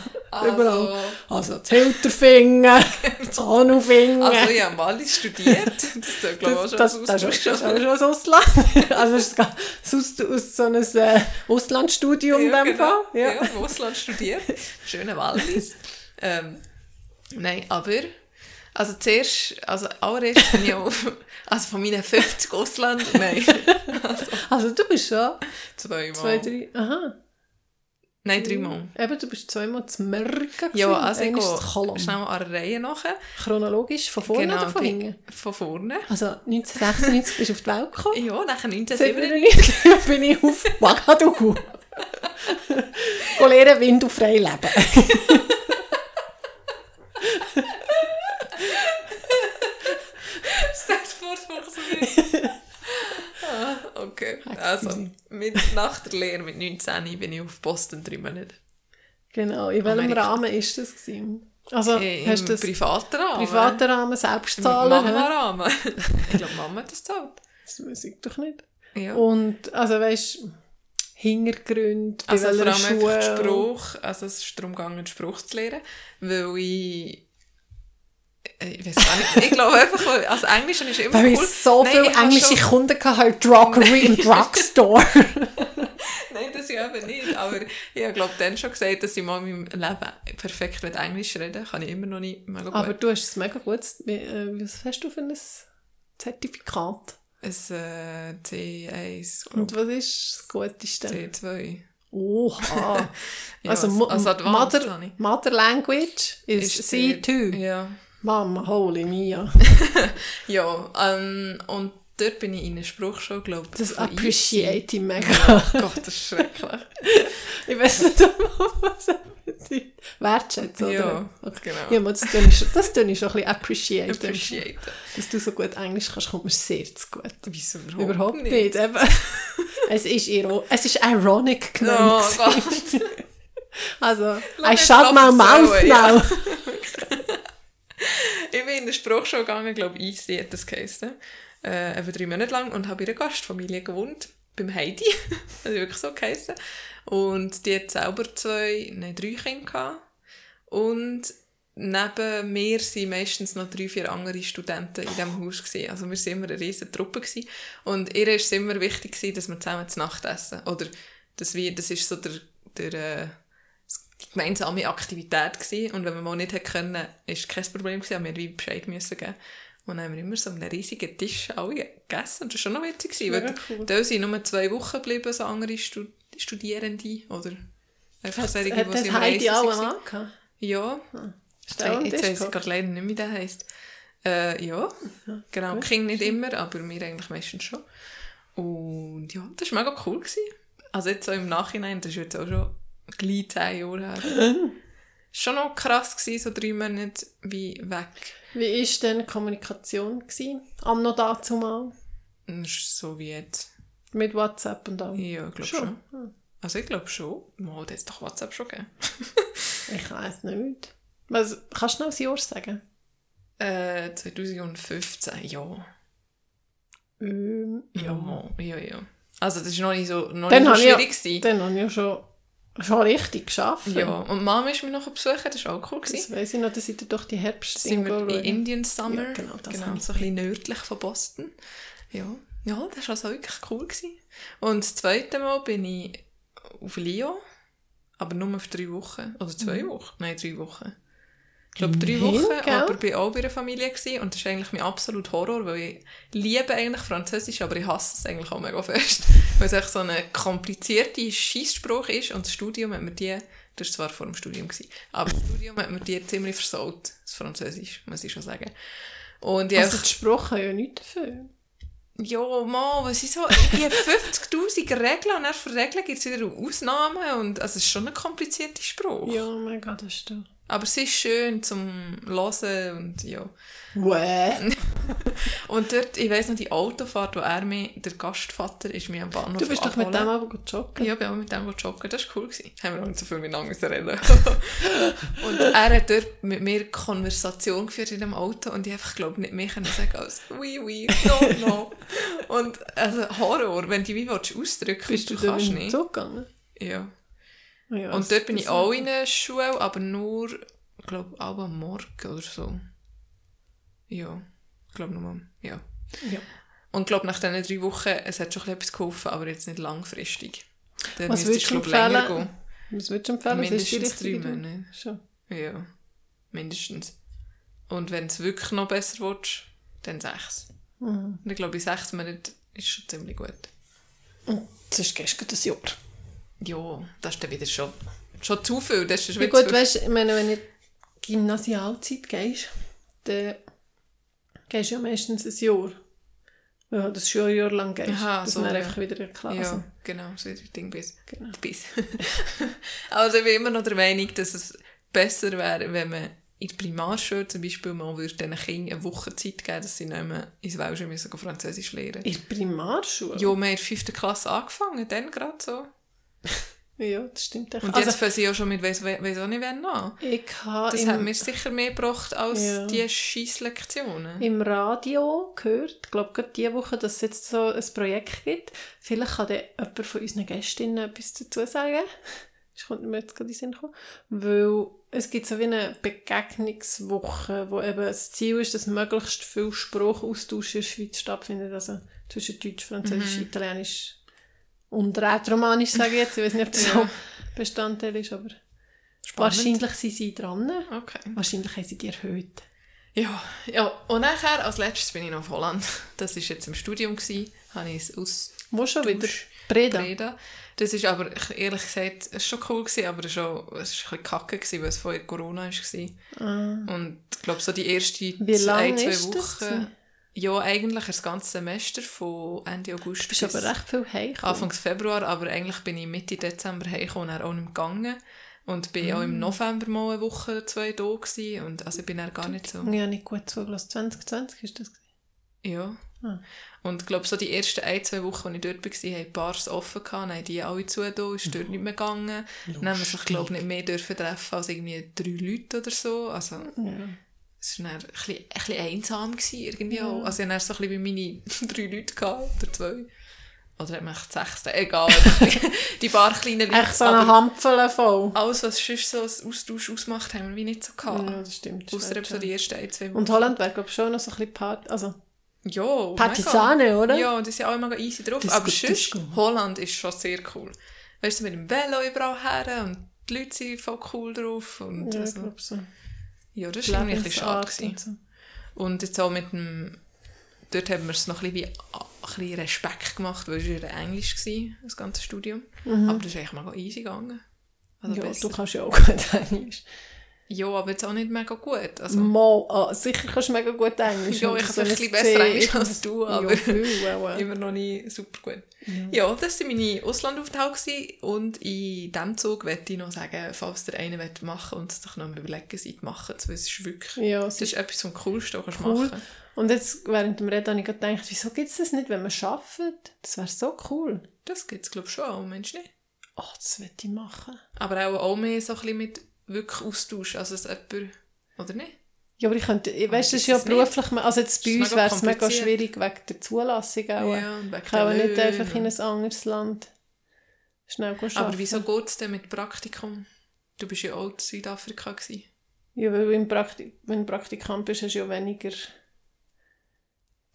Überall. Also, das Hilterfinger, das Hanufinger. Also, ich habe Wallis studiert. Das ist, glaube ich, auch schon das, das, schon ein Ausland. also, es ist aus, aus so einem äh, Auslandsstudium in ja, dem genau. Fall. Ja. Ja. im Ausland studiert. Schöne Wallis. ähm, nein, aber... Also zuerst, also allererst bin ich auch, also von meinen 50 Ausland, nein, also Also, du bist schon zweimal. zwei, drei, aha. Nein, dreimal. Eben, du bist zweimal zu Merken Ja, also ich gehe schnell an der Reihe nachher. Chronologisch, von vorne oder von hinten? Von vorne. Also 1996 bist du auf die Welt gekommen. Ja, nachher 1997. 1997 bin ich auf Ouagadougou. Go lernen, windufrei leben. Stell dir vor, es funktioniert. ah, okay. Also, mit, nach der Lehre mit 19 bin ich auf Boston drei Monate. Genau, in welchem Amerika. Rahmen ist das gewesen? Also, Äh, hast du das privaten Rahmen. privaten Rahmen, Selbstzahler? Mama-Rahmen. ich glaube, Mama hat das gezahlt. Das weiß ich doch nicht. Ja. Und, also weißt du, Hintergründe, bei Also vor allem einfach Schule? Spruch, also es ist darum gegangen, Spruch zu lernen, weil ich ich weiß gar nicht, ich glaube einfach, weil- also Englisch ist immer Weil cool. ich so Nein, viele englische schon- Kunden hatte, Droggery und Drugstore. Nein, das ja eben nicht, aber ich habe glaube dann schon gesagt, dass ich mal in meinem Leben perfekt mit Englisch reden kann ich immer noch nicht mega gut. Aber du hast es mega gut. Äh, was hast du für ein Zertifikat? ein äh, C1, glaub, Und was ist das Guteste? C2. Oha. Ja, also, als- Mo- als Advanced Mother. Mother Language ist, Ist C2. Ja. Mama, holy mia. Ja, ähm, und dort bin ich in einer Spruchschule, glaube ich. Das appreciate ich mega. Easy. Gott, das ist schrecklich. ich weiß nicht, was das bedeutet. Wertschätzen, oder? Ja, Okay. genau. Ja, das tue ich, schon- das tue ich schon ein bisschen appreciate. Appreciate. Dass du so gut Englisch kannst, kommt mir sehr zu gut. Wieso Überhaupt nicht. Eben. es, ist es ist ironic Oh gemeint. Gott. also, Lass I shut my mouth sollen, ja. Ich bin in der Spruchschule gegangen, glaube ich, Easy hat das geheißen. Äh, etwa drei Monate lang und habe in einer Gastfamilie gewohnt. Beim Heidi. das hat wirklich so geheißen. Und die hat selber zwei, nein, drei Kinder gehabt. Und neben mir waren meistens noch drei, vier andere Studenten in diesem Haus. Gewesen. Also wir waren immer eine riesige Truppe. Gewesen. Und ihr war es immer wichtig, gewesen, dass wir zusammen zu Nacht essen. Oder dass wir, das ist so der, der äh, gemeinsame Aktivität gewesen. Und wenn wir mal nicht hätten können, war es kein Problem gewesen, aber wir wie Bescheid müssen geben. Und dann haben wir immer so an einem riesigen Tisch alle gegessen. Und das war schon noch witzig. Gewesen, weil cool. da sind nur zwei Wochen geblieben, so andere Stud Studierende. Oder einfach solche, die sie im Reisen waren. Ja. Ist der am Jetzt weiss ich gerade leider nicht, wie der heisst. Äh, ja, genau. gut. Kinder nicht immer, aber wir eigentlich meistens schon. Und ja, das war mega cool. Gewesen. Also jetzt so im Nachhinein, das ist jetzt auch schon gleich zehn Jahre her. schon noch krass gewesen, so drei Monate wie weg. Wie war denn die Kommunikation gewesen? am noch dazu mal? Ist so wie jetzt. Mit WhatsApp und allem? Ja, ich glaube Schon? schon. Also ich glaube schon. Da hat es doch WhatsApp schon gegeben. Ich weiß nicht. Was, kannst du noch ein Jahr sagen? Äh, 2015, ja. Ähm, Ja, mal. ja, ja. Also das war noch nicht so, noch Dann nicht so ich ja- schwierig. gewesen. Dann habe ich ja schon, schon richtig geschafft. Ja, und Mama ist mich noch besuchen, das war auch cool. Das Gewesen. weiss ich noch, dass ich dann doch die herbst Sind wir in Indian Summer, Ja, genau, das genau, so ein bisschen nördlich von Boston. Ja, ja das war also wirklich cool. Gewesen. Und das zweite Mal bin ich auf Lyon, aber nur für drei Wochen. Oder zwei Wochen? Nein, drei Wochen. Ich glaube drei Wochen, gell? aber bin auch bei einer Familie gewesen. und das ist eigentlich mein absolut Horror, weil ich liebe eigentlich Französisch, aber ich hasse es eigentlich auch mega fest. Weil es echt so eine komplizierte Scheissspruch ist und das Studium hat mir die, das war zwar vor dem Studium, gewesen, aber das Studium hat mir die ziemlich versaut, das Französisch, muss ich schon sagen. Und ich Also die Sprache ja nichts dafür. Ja, Mann, was ist so? Ich habe 50'000 Regeln und dann für Regeln gibt es wieder Ausnahmen und also es ist schon ein komplizierter Spruch. Ja, mein Gott, das stimmt. Aber es ist schön zum Hören und ja. Und dort, ich weiss noch, die Autofahrt, wo er mir, der Gastvater, ist mir am Bahnhof Du bist doch mit dem aber gut joggen. Ja, ich bin auch mit dem joggen. Das war cool. Gewesen. Haben wir auch nicht so viel miteinander reden. und er hat dort mit mir Konversation geführt in dem Auto und ich einfach, glaube nicht mehr können sagen als «Oui, oui, no, no». und also Horror, wenn du wie willst, ausdrücken Bist du du kannst nicht. Zug gegangen? Ja. Ja, Und dort bin ich auch in der Schule, aber nur, ich glaube, am Morgen oder so. Ja, ich glaube am, ja. Ja. Und ich glaube, nach diesen drei Wochen, es hat schon etwas geholfen, aber jetzt nicht langfristig. Dann Was würdest du empfehlen? Was würdest du empfehlen? Mindestens drei? Monate. Schon. Ja, mindestens. Und wenn es wirklich noch besser willst, dann sechs. Mhm. Und ich glaube, in sechs Monaten ist schon ziemlich gut. Und das ist gestern das Jahr. Ja, das ist dann wieder schon, schon zu viel. Das ist Ja wieder gut, weißt ich meine, wenn du Gymnasialzeit gehst, dann gehst du ja meistens ein Jahr. Ja, das Schuljahr lang gehst. Aha, dass so, dann ja. einfach wieder in Klasse. Ja, genau, so ist das Ding bis. Genau. bis. also ich bin immer noch der Meinung, dass es besser wäre, wenn man in der Primarschule zum Beispiel mal würde diesen Kindern eine Woche Zeit geben, dass sie nicht mehr ins Welschen müssen Französisch lernen. In der Primarschule? Ja, wir haben in der 5. Klasse angefangen, dann gerade so. Ja, das stimmt echt. Und Also, jetzt fangen sie ja schon mit weiss, weiss auch nicht wann an. ich Das hat mir sicher mehr gebracht als Ja. die scheiß Lektionen. im Radio gehört, ich glaube gerade diese Woche, dass es jetzt so ein Projekt gibt. Vielleicht kann dann jemand von unseren Gästinnen etwas dazu sagen. Das kommt mir jetzt gerade in den Sinn gekommen. Weil es gibt so wie eine Begegnungswoche, wo eben das Ziel ist, dass möglichst viel Sprachaustausch in der Schweiz stattfindet. Also zwischen Deutsch, Französisch, Italienisch und Rätoromanisch, sage ich jetzt. Ich weiß nicht, ob das so Bestandteil ist, aber wahrscheinlich sind sie dran. Okay. Wahrscheinlich haben sie die erhöht. Ja, ja, und nachher, als letztes bin ich noch auf Holland. Das war jetzt im Studium, gewesen, habe ich es aus Wo schon wieder? Breda. Breda. Das ist aber, ich- ehrlich gesagt, es schon cool, gewesen, aber es war ein bisschen kacke, gewesen, weil es vorher Corona war. Und ich glaube, so die ersten Ah. Wie zwei ist das Wochen... gewesen? Ja, eigentlich das ganze Semester von Ende August Du bist aber recht viel heimgekommen. Anfang Februar, aber eigentlich bin ich Mitte Dezember heimgekommen und auch nicht gegangen. Und bin auch Mm. im November mal eine Woche, zwei da gewesen. Und also ich bin dann gar nicht so... Ja, nicht gut zugelassen. 2020 ist das. gewesen. Ja. Ah. Und ich glaube, so die ersten ein, zwei Wochen, als ich dort war, haben Bars offen gehabt, dann haben die alle zu da, ist dort nicht mehr gegangen. Dann haben wir sich, glaube ich, nicht mehr dürfen treffen als irgendwie drei Leute oder so. Also, Ja. Es war dann ein bisschen, ein bisschen einsam gewesen, irgendwie auch. Also, ich hatte so ein bisschen wie meine drei Leute gehabt, oder zwei. Oder hat man echt sechs, egal. die paar kleinen Leute. Echt so eine aber Hampfel voll. alles, was sonst so als Austausch ausmacht, haben wir wie nicht so gehabt. Ja, das stimmt. eben so die ersten ein, zwei Wochen. Und Holland wäre, glaube ich, schon noch so ein bisschen Part also Ja, Partisane, mega. oder? Ja, und die sind auch immer easy drauf. Das Aber gut, ist sonst. Holland ist schon sehr cool. Weißt du, mit dem Velo überall her und die Leute sind voll cool drauf. Und Ja, ich also, glaube so. Ja, das war irgendwie ein bisschen schade. Und so. Und jetzt auch mit dem, dort haben wir es noch ein bisschen, wie, ein bisschen Respekt gemacht, weil es war ja Englisch, gewesen, das ganze Studium. Aber das ist eigentlich mega easy gegangen. Also Mhm. Ja, besser. du kannst ja auch gut Englisch. Ja, aber jetzt auch nicht mega gut. Also, Mal, ah, sicher kannst du mega gut Englisch. Ja, ich so habe ein bisschen besser Englisch als du, aber- Ja, viel, immer noch nicht super gut. Ja, das waren meine Auslandaufenthalte und in diesem Zug möchte ich noch sagen, falls der eine machen und sich noch mal überlegen, zu machen, weil es ist wirklich, Ja, es das ist etwas vom Coolsten, was du cool. machen Und jetzt, während dem Reden, habe ich gedacht, wieso gibt es das nicht, wenn man arbeitet? Das wäre so cool. Das gibt es, glaube ich, schon auch, Mensch nicht. Oh, das will ich machen. Aber auch, auch mehr so ein bisschen mit wirklich Austausch, also dass jemand, oder nicht? Ja, aber ich könnte, ich weiss, das ist ja es nicht. beruflich, also jetzt bei uns wäre es mega schwierig wegen der Zulassung auch. Ja, und wegen ich kann nicht einfach in ein anderes Land schnell arbeiten. Aber wieso geht es denn mit Praktikum? Du bist ja auch in Südafrika gewesen. Ja, weil im Prakti wenn du Praktikant bist, hast du ja weniger,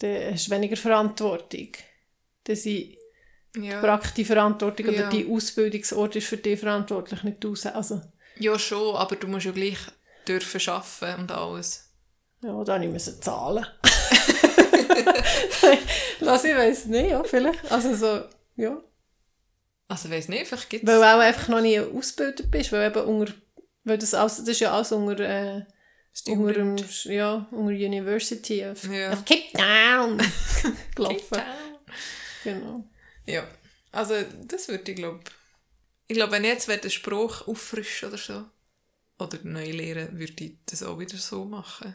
dann hast weniger Verantwortung. Dann sind Ja. praktische Verantwortung oder Ja. die Ausbildungsort ist für dich verantwortlich, nicht du. Also, ja, schon, aber du musst ja gleich dürfen arbeiten und alles. ja, da musste ich zahlen. Lass ich weiss nicht, ja, vielleicht. Also so, ja. Also, ich weiss nicht, vielleicht gibt Weil du auch einfach noch nie ausgebildet bist, weil eben unter, weil das, alles, das ist ja alles unter, äh, unter, dem, ja, unter University of, Ja. of Cape Town gelaufen. Town. Genau. Ja, also das würde ich glaube ich glaube, wenn ich jetzt einen Spruch auffrischen oder so, oder neu lernen, würde ich das auch wieder so machen.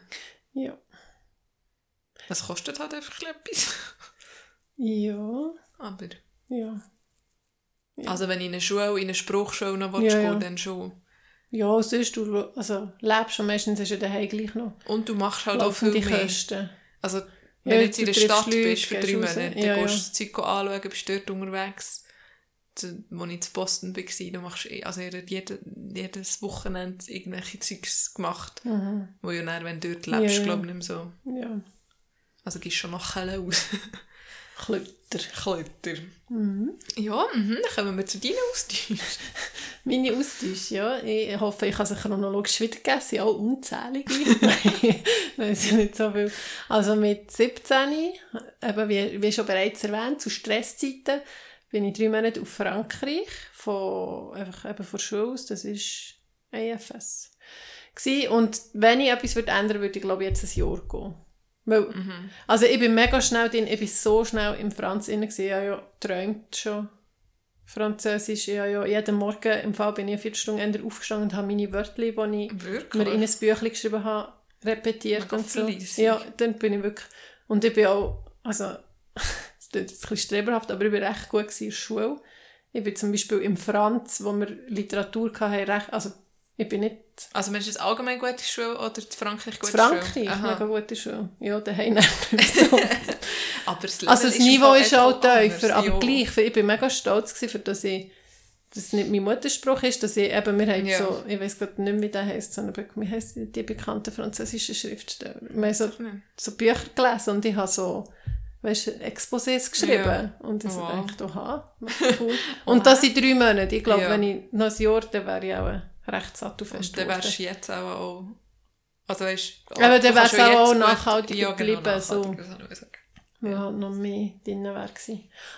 Ja. Das kostet halt einfach etwas. Ja. Aber, Ja. Ja. also wenn ich in eine Schule, in eine Spruchschule noch Ja, willst, ja. gehen, dann schon. Ja, sonst du also, lebst schon meistens ist ja daheim gleich noch Und du machst halt auch viel mehr. Kosten. Also, Ja, wenn du jetzt in du der Stadt Leute, bist für drei. Monate, Ja, dann ja. gehst du das Zeug anschauen, bist dort unterwegs. Als ich in Boston war, du machst, eh- also er hat jede, jedes Wochenende irgendwelche Zeugs gemacht, wo ja dann, wenn du dort lebst, Mhm. Ja, glaube ich, nicht mehr so. Ja. Also gehst schon noch Kelle aus. Klötter. Klötter. Ja, mhm, dann kommen wir zu deinen Austauschen. Meine Austausche, ja. Ich hoffe, ich kann sie chronologisch wiedergeben. Es sind auch unzählige. Nein, sind nicht so viel. Also mit 17, eben wie, wie schon bereits erwähnt, zu Stresszeiten, bin ich drei Monate auf Frankreich, von, einfach eben von Schule aus. Das ist AFS. Gsi. Und wenn ich etwas würde ändern würde, ich glaube ich jetzt ein Jahr gehen. Weil, Also ich bin mega schnell drin, ich bin so schnell im Franz inne gewesen, ich habe ja geträumt schon. Französisch, ich habe ja jeden Morgen, im Fall bin ich eine Viertelstunde eher aufgestanden und habe meine Wörter, die ich Wirklich? mir in ein Büchlein geschrieben habe, repetiert Mega und so. fleissig. Ja, dann bin ich wirklich, und ich bin auch, also, ein bisschen streberhaft, aber ich bin recht gut in der Schule. Ich bin zum Beispiel im Franz, wo wir Literatur hatten, recht, also ich bin nicht Also meinst du das allgemein gute Schule oder die Frankreich gute in Frankreich, Schule? Aha. mega gute Schule. Ja, daheim nicht so. Aber das Also das ist Niveau ist auch anders, tiefer, aber ja. gleich, ich bin mega stolz gewesen, für dass ich dass es nicht mein Mutterspruch ist, dass ich eben, wir haben Ja. so, ich weiß gerade nicht, wie der heisst, sondern wie heisst die, bekannten französischen Schriftsteller. Wir haben so, so Bücher gelesen und ich habe so, weißt du, Exposés geschrieben. Ja. Und ich Wow. dachte, oha, cool. und das in drei Monaten. Ich glaube, Ja. wenn ich noch ein Jahr, dann wäre ich auch recht sattelfest Und dann wärst du jetzt auch, auch also weißt, Aber dann du kannst wär's ja auch jetzt gut- nachhaltiger ja, genau, geblieben, so. weil halt noch mehr drin wäre.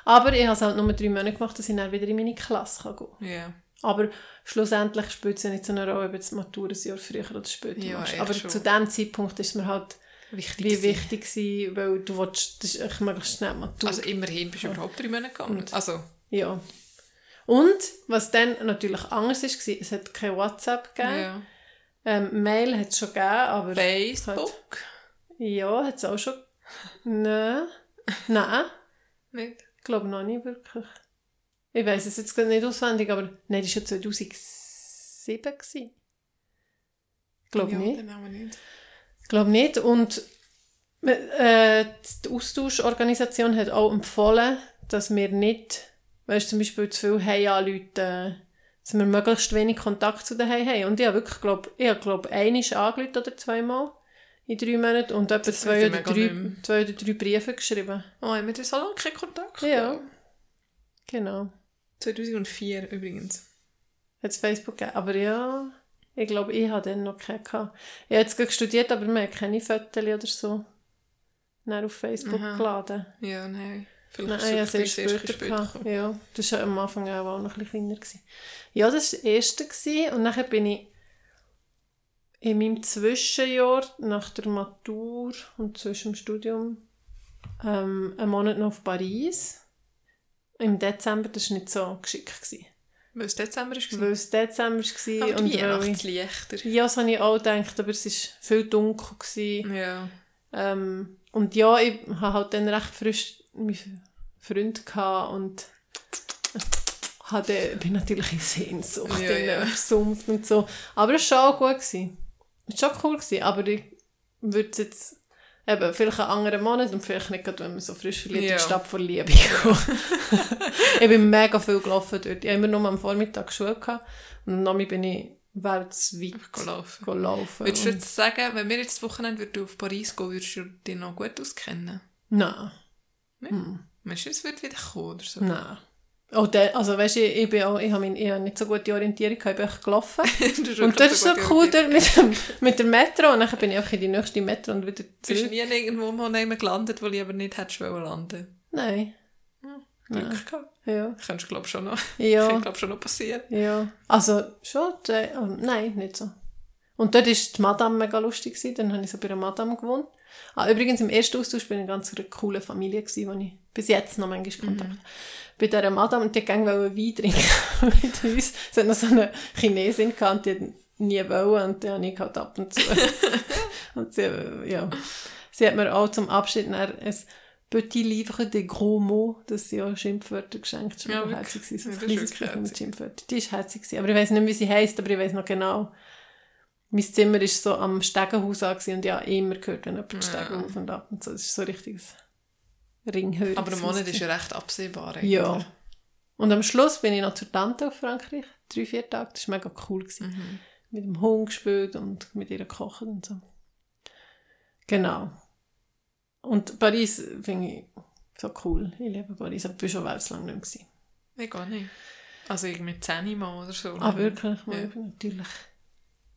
Aber ich habe es halt nur drei Monate gemacht, dass ich dann wieder in meine Klasse kann gehen kann. Ja. Aber schlussendlich spielt es ja nicht so eine Rolle, ob du das Matura ein Jahr früher oder später Ja, machst. Aber schon. zu dem Zeitpunkt ist mir halt Wichtig wie wichtig gewesen, weil du willst, das ist möglichst schnell Matura. Also immerhin bist du überhaupt drei Monate gegangen. Also, ja. Und, was dann natürlich anders ist, war, es hat kein WhatsApp gegeben. ja. Ähm, Mail hat es schon gegeben, aber... Facebook? Ja, hat es auch schon... Nein. Nein. Nicht? Ich glaube noch nicht wirklich. Ich weiß es jetzt nicht auswendig, aber nein, das war ja 2007. gewesen. Ich glaube ja, nicht. Dann auch nicht. Ich glaube nicht. Und äh, die Austauschorganisation hat auch empfohlen, dass wir nicht, weißt du, zum Beispiel zu viel Hey anrufen, dass wir möglichst wenig Kontakt zu den Hey haben. Und ich habe wirklich, glaube ich, habe, glaube einmal angerufen oder zweimal in drei Monaten und etwa Das zwei oder, drei, zwei oder drei Briefe geschrieben. Oh, haben wir da so lange keinen Kontakt? Ja, genau. 2004 übrigens. Hat es Facebook gegeben. Aber ja, ich glaube, ich hatte dann noch keinen. gehabt. Ich habe jetzt gerade studiert, aber wir haben keine Fotos oder so dann auf Facebook Aha. geladen. Ja, nein. Vielleicht Nein, ist ich es habe erst später später. Ja, das war am Anfang auch noch ein bisschen kleiner. Gewesen. Ja, das war das erste. Gewesen. Und dann bin ich in meinem Zwischenjahr nach der Matur und zwischen dem Studium ähm, einen Monat noch auf Paris. Im Dezember, das war nicht so geschickt. Gewesen. Weil es Dezember war. Weil es Dezember war Aber und die weil ich, Weihnachtslichter. Ja, das habe ich auch gedacht, aber es war viel dunkel. Gewesen. Ja. Ähm, und ja, ich hatte halt dann recht frisch meinen Freund gehabt und hatte, bin natürlich in Sehnsucht Ja, ja, ja. versumpft und so. Aber es war auch gut. Gewesen. Es war schon cool, gewesen, aber ich würde es jetzt eben, vielleicht einen anderen Monat und vielleicht nicht gerade, wenn man so frisch verliebt in Ja. die Stadt vor Liebe kommt. ich bin mega viel gelaufen dort. Ich hatte immer nur am Vormittag Schule gehabt und am Nachmittag bin ich weltweit gelaufen. gelaufen. Würdest du jetzt sagen, wenn wir jetzt das Wochenende würden auf Paris gehen, würdest du dich noch gut auskennen? Nein. Meinst du, es wird wieder kommen oder so? Nein. Oh, der, also weißt du, ich, ich, bin auch, ich habe ich habe nicht so gute Orientierung, ich bin einfach gelaufen. Das und das ist so cool dort mit, dem, mit der Metro. Und dann bin ich einfach in die nächste Metro und wieder Bist du zurück. nie irgendwo mal gelandet, wo ich aber nicht hättest landen? Nein. Glück gehabt. Ja. Könntest glaube schon noch. Ja. Kann, glaub, schon noch passieren. Ja. Also schon, äh, oh, nein, nicht so. Und dort war die Madame mega lustig. Gewesen. Dann habe ich so bei einer Madame gewohnt. Ah, übrigens, im ersten Austausch bin ich in einer ganz coolen Familie, gewesen, wo ich bis jetzt noch manchmal Kontakt habe. Bei dieser Madame, und die wollte Wein trinken mit uns. Es hat noch so eine Chinesin gehabt, die nie wollen, und die habe ich halt ab und zu. und sie, ja. Sie hat mir auch zum Abschied ein Petit Livre de Gros Mots, das sind ja Schimpfwörter geschenkt. War Ja, herzig. So ein Ja, das ist kleines wirklich Buch mit. Schimpfwörtern. Die war herzig. Aber ich weiß nicht, wie sie heisst, aber ich weiß noch genau. Mein Zimmer war so am Stegenhaus an und habe immer gehört, wenn jemand die Stege auf und ab und so. Das ist so ein richtiges Ringhören. Aber der Monat ist ja recht absehbar. eigentlich. Ja. Und am Schluss bin ich noch zur Tante auf Frankreich. Drei, vier Tage. Das war mega cool. Gewesen. Mhm. Mit dem Hund gespielt und mit ihr gekocht und so. Genau. Und Paris finde ich so cool. Ich liebe Paris, aber ich war schon weit lang nicht mehr. Gar nicht. Also irgendwie 10 Mal oder so. Ah, wirklich? Mal, Ja. Natürlich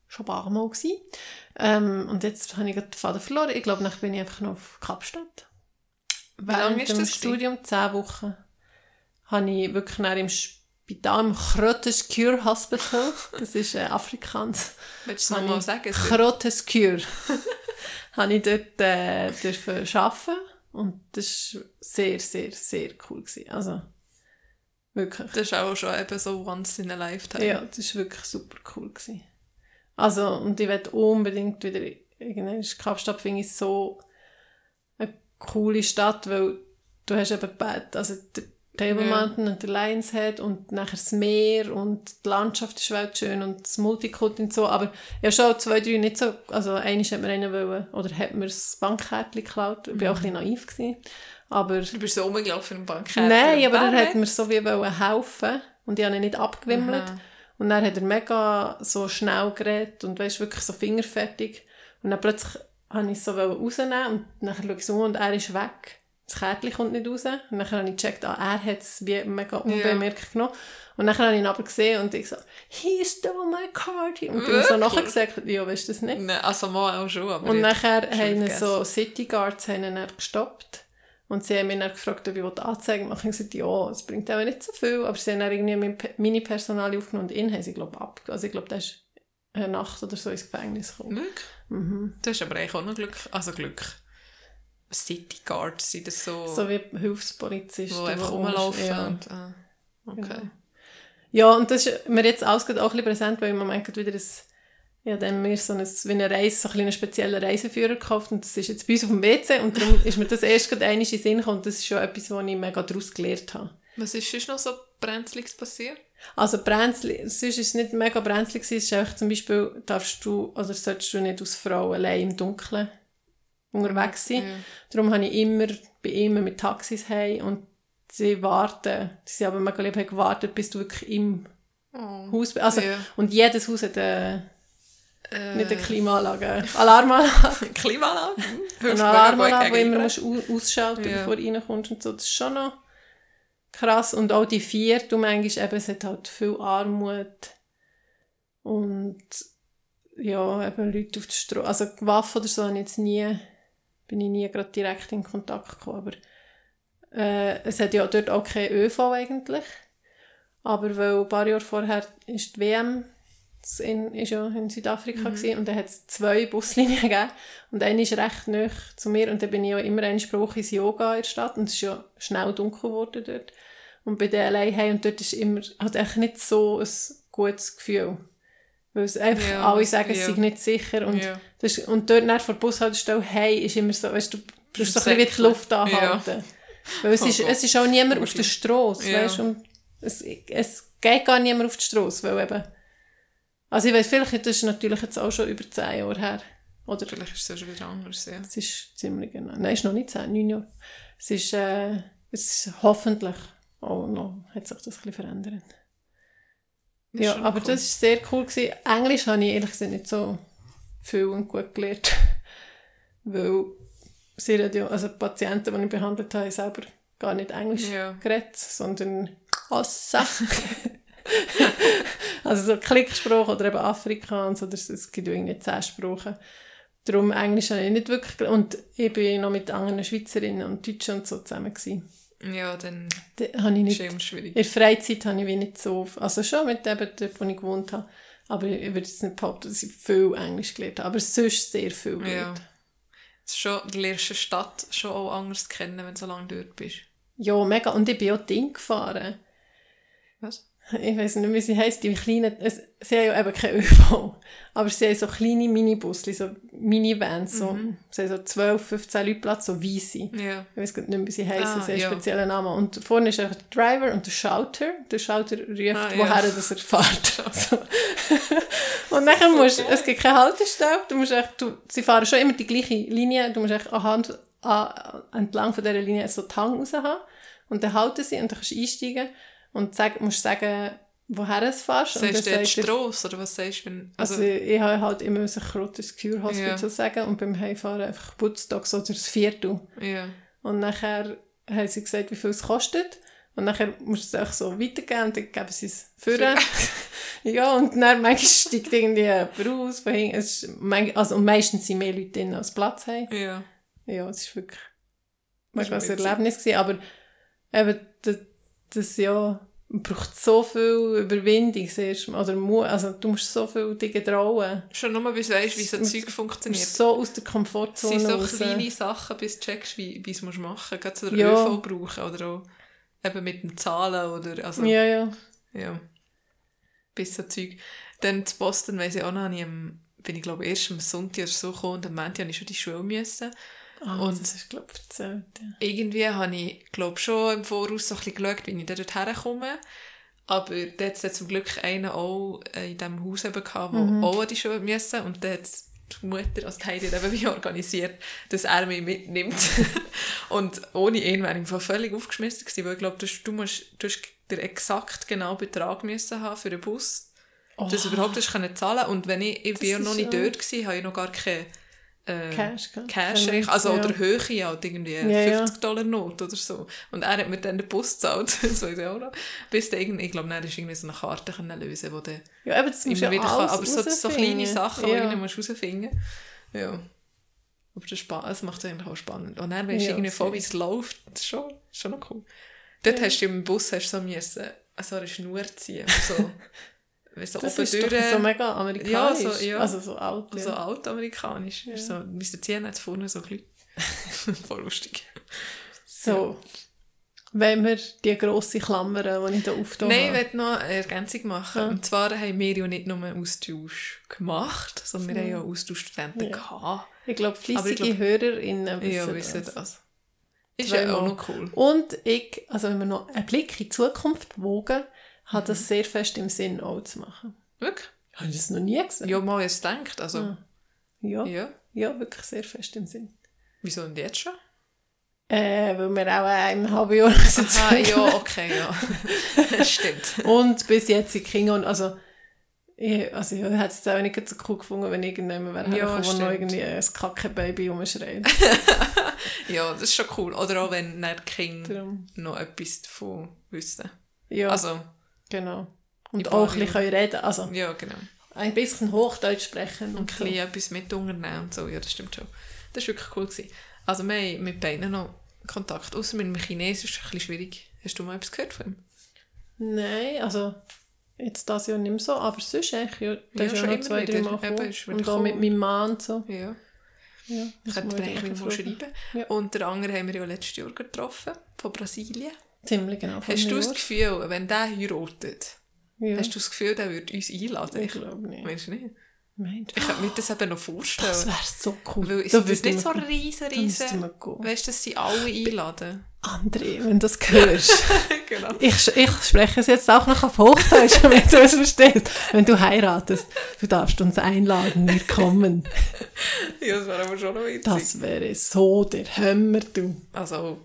schon ein paar Mal gewesen. Ähm, und jetzt habe ich den Faden verloren. Ich glaube, nachher bin ich einfach noch auf Kapstadt. Wie lange ist das? Studium, zehn Wochen, habe ich wirklich nachher im Spital, im Crottes Cure Hospital, das ist äh, Afrikaans, Willst du es nochmal sagen? Es- Crottes Cure, habe ich dort äh, dürfen arbeiten und das war sehr, sehr, sehr cool. Gewesen. Also, wirklich. Das ist auch schon eben so once in a lifetime. Ja, das war wirklich super cool. Gewesen. Also, und ich werde unbedingt wieder, irgendwann ist Kapstadt, finde ich, so eine coole Stadt, weil du hast eben Bad, also Table. Mountain und der Lions Head und nachher das Meer und die Landschaft ist weltschön und das Multikult und so, aber ja schon zwei, drei nicht so, also eines hat mir einen wollen, oder hat mir das Bankkärtchen geklaut, ich war auch ein bisschen naiv gewesen, aber Du bist so rumgelaufen im Bankkärtchen. Nein, aber er hat mir so wie wollen helfen und ich habe ihn nicht abgewimmelt. Aha. Und dann hat er mega so schnell geredet und weißt, wirklich so fingerfertig. Und dann plötzlich habe ich es so rausnehmen und dann schaue ich so um und er ist weg. Das Kärtchen kommt nicht raus. Und dann habe ich gecheckt, ah, er hat es wie mega unbemerkt genommen. Und dann habe ich ihn aber gesehen und ich so, he stole my card. Und bin so nachher gesagt, ja, weißt du das nicht? Nein, also mal auch schon, aber Und ich- nachher haben so City Guards haben ihn gestoppt. Und sie haben mich dann gefragt, ob ich Anzeigen machen will. Ich habe gesagt, ja, es bringt auch nicht so viel. Aber sie haben dann irgendwie meine Personal aufgenommen und ihn haben sie, glaube ich, ab. Also ich glaube, der ist eine Nacht oder so ins Gefängnis gekommen. Wirklich? Mhm. Du hast aber eigentlich auch noch Glück. Also Glück. City Guards sind das so, So wie Hilfspolizisten. die einfach rumlaufen. Ja. Und, ah, okay. Genau. ja, und das ist mir jetzt gerade auch ein bisschen präsent, weil im Moment wieder ein ja, dann haben wir so ein, wie eine Reise, so ein einen speziellen Reiseführer gekauft und das ist jetzt bei uns auf dem WC und darum ist mir das erst gerade einmal in den Sinn gekommen und das ist schon etwas, wo ich mega daraus gelernt habe. Was ist sonst noch so brenzliges passiert? Also Brenzli, sonst ist es nicht mega brenzlig es ist einfach zum Beispiel, darfst du, oder solltest du nicht als Frau allein im Dunkeln unterwegs sein. Ja. Darum habe ich immer bei immer mit Taxis heim und sie warten, sie haben mega lieb gewartet, bis du wirklich im Oh. Haus bist. Also, Ja. Und jedes Haus hat eine, Äh, nicht eine Klimaanlage, Alarmanlage. Klimaanlage? eine Alarmanlage, die immer musst. musst au- ausschalten Ja. bevor du reinkommst und so. Das ist schon noch krass. Und auch die vier, du manchmal eben, es hat halt viel Armut und ja, eben Leute auf der Straße. Also Waffen oder so habe ich jetzt nie, bin ich nie gerade direkt in Kontakt gekommen, aber äh, es hat ja dort auch kein ÖV eigentlich. Aber weil ein paar Jahre vorher ist die WM in, ist ja in Südafrika gewesen, und dann hat es zwei Buslinien gegeben und eine ist recht nah zu mir und dann bin ich ja immer einen Spruch ins Yoga in der Stadt und es ist ja schnell dunkel geworden dort. Und bei der allein hey, und dort ist immer, hat echt nicht so ein gutes Gefühl. Weil es einfach Ja, alle sagen, es ja. sei nicht sicher und, Ja. das ist, und dort nach vor der Bushaltestelle hey ist immer so, weißt du, musst so ein bisschen die. Luft anhalten. Weil es, Oh ist, Gott. es ist auch niemand auf der Straße, Ja. weißt und es, es geht gar niemand auf die Straße, weil eben, also ich weiß, vielleicht, das ist natürlich jetzt auch schon über zehn Jahre her, oder Vielleicht ist es ja schon wieder anders, ja. es ist ziemlich genau, nein, es ist noch nicht zehn, neun Jahre. Es ist, äh, es ist hoffentlich auch noch, hat sich das ein bisschen verändert. Das Ja, aber cool. das war sehr cool. Gewesen. Englisch habe ich ehrlich gesagt nicht so viel und gut gelernt. Weil sie ja, also die Patienten, die ich behandelt habe, selber gar nicht Englisch Ja. geredet, sondern Ossa. also so Klicksprache oder eben Afrikaans oder so, es gibt irgendwie zehn Sprachen. Darum Englisch habe ich nicht wirklich gelernt. Und ich bin noch mit anderen Schweizerinnen und Deutschen und so zusammen. Gewesen. Ja, dann Da habe ich nicht schwierig. in der Freizeit habe ich wie nicht so, also schon mit eben dort, wo ich gewohnt habe, Aber ich würde jetzt nicht behaupten, dass ich viel Englisch gelernt habe. Aber sonst sehr viel Ja. Es ist schon, du lernst eine Stadt schon auch anders kennen, wenn du so lange dort bist. Ja, mega. Und ich bin auch Ding gefahren. Was? Ich weiß nicht, wie sie heisst, die kleinen, es, sie haben ja eben kein ÖV, aber sie haben so kleine Minibusli, so Minivans, so, sie haben so 12, 15 Leute Platz, so weisse. Ja. Ich weiß nicht, wie sie heißen, Ah, sie haben ja. einen speziellen Namen. Und vorne ist einfach der Driver und der Shouter. Der Shouter ruft, Ah, ja. woher dass er fährt. So. und dann musst es gibt keine Haltestelle, du musst echt, du, sie fahren schon immer die gleiche Linie, du musst echt anhand, an, entlang von dieser Linie so die Hang raus haben. Und dann halten sie und dann kannst du einsteigen und sag, musst sagen, woher es fährst. und Sagst du dann jetzt Strasse oder was sagst du? Wenn, also, also, ich habe halt immer ein rotes Kurhaus Ja. sagen und beim Heimfahren einfach Woodstocks oder das Viertel. ja. Und nachher haben sie gesagt, wie viel es kostet. Und nachher musst du es auch so weitergeben und dann geben sie es für. ja, und dann manchmal steigt irgendwie jemand aus. von hinten. Es ist, also, und meistens sind mehr Leute drin, als Platz haben. Ja. Ja, es ist wirklich mega ein. Erlebnis gewesen. Aber eben, das, ja, man braucht so viel Überwindung. zuerst. Oder Mut, also du musst so viel Dinge trauen. Schon nur, bis du weißt, wie so musst- Zeug funktioniert. so aus der Es Komfortzone sind so raus. kleine Sachen, bis du checkst, wie, wie du es machen musst. Gerade so den Ja. ÖV brauchen oder auch eben mit dem Zahlen oder also, Ja, ja. ja. Bis so Zeug. Dann zu Boston, weiss ich auch noch, ich bin ich glaube erst am Sonntag oder so gekommen und am Montag habe ich schon die Schule müssen. Ah, Und- das ist, glaube ich, erzählt. Ja. Irgendwie habe ich, glaube schon im Voraus so ein bisschen geschaut, wie ich da dort herkomme. Aber da hat es zum Glück einen auch in diesem Haus eben gehabt, der Mhm. auch an die Schule musste. Und dann hat die Mutter, also die Heidi, eben wie organisiert, dass er mich mitnimmt. und ohne ihn wäre ich völlig aufgeschmissen gewesen, weil ich glaube, du, musst, du hast den exakt genau Betrag müssen haben für den Bus, dass du überhaupt hast können zahlen Und wenn ich, ich bin ja Oh. noch nicht ja- dort gewesen, habe ich noch gar keine äh, Cash, gell? Cash, also ja. oder Höhe halt, irgendwie Ja, ja. 50 Dollar Not oder so. Und er hat mir dann den Bus gezahlt, das weiß ich auch noch. Bis dann irgendwie, ich glaube, dann ist irgendwie so eine Karte können lösen, wo dann Ja, eben, das musst immer wieder kann, aber so, so kleine. Sachen, die ja. du irgendwie musst herausfinden Ja. Aber das, das macht es eigentlich auch spannend. Und dann weißt du Ja, irgendwie voll, wie es läuft. Das ist schon, schon noch cool. Dort hast du im Bus hast du so, müssen, so eine Schnur ziehen. So, so Das ist durch. so mega amerikanisch. Ja, so- ja. Also so alt. So Ja. altamerikanisch. Ja. So, Mr. Ziehen hat vorne so Leute. Voll lustig. So. Wenn wir die grosse Klammer, die ich hier aufgetan Nein, ich möchte noch eine Ergänzung machen. Ja. Und zwar haben wir ja nicht nur einen Austausch gemacht, sondern wir haben ja Austauschstudenten Ja. gehabt. Ich glaube, fleissige ich glaub- HörerInnen wissen Ja, wissen das. das. Ist ja auch noch cool. Und ich, also wenn wir noch einen Blick in die Zukunft wogen, hat das sehr fest im Sinn, auch zu machen. Wirklich? Habe ich das noch nie gesehen? Ja, mal jetzt denkt. Also, Ah. Ja, ja. ja. wirklich sehr fest im Sinn. Wieso denn jetzt schon? Äh, weil wir auch im halben Jahr Ah, sitzen. ja, okay, ja. Stimmt. Und bis jetzt sind die Kinder, und- also, ich, also ich hätte es auch nicht so cool gefunden, wenn irgendjemand wäre, Ja, wo noch irgendwie ein Kacke-Baby rumschreit. Ja, das ist schon cool. Oder auch wenn nicht Kinder Darum, noch etwas davon wissen. ja, Also, genau. Und Ich auch ein bisschen können reden, also ja, genau. ein bisschen Hochdeutsch sprechen. Und Und ein bisschen etwas mit unternehmen und so. Ja, das stimmt schon. Das war wirklich cool. Gewesen. Also wir haben mit beiden noch Kontakt. Außer mit dem Chinesisch ist es ein bisschen schwierig. Hast du mal etwas gehört von ihm? Nein, also jetzt das Jahr nicht mehr so, aber sonst eigentlich, ja, der Ja, ist ja schon noch zwei, drei. Mal gekommen. Und auch mit meinem Mann und so. Ja. Ja, Ich könnte ich eigentlich mal schreiben. Ja. Und der andere haben wir ja letztes Jahr getroffen, von Brasilien. Ziemlich genau. Hast du das. Gefühl, wenn der heiratet, Ja. hast du das Gefühl, der würde uns einladen? Ich glaube nicht. Meinst du nicht? Meinst du? Ich könnte mir das eben noch vorstellen. Das wäre so cool. Weil ist Da das würden nicht so riesen, riesen... Weißt du, dass sie alle einladen? André, wenn du das hörst. genau. ich, ich spreche es jetzt auch noch auf Hochdeutsch, damit du es verstehst. Wenn du heiratest, du darfst uns einladen, wir kommen. Ja, das wäre aber schon noch witzig. Das wäre so der Hammer, du. Also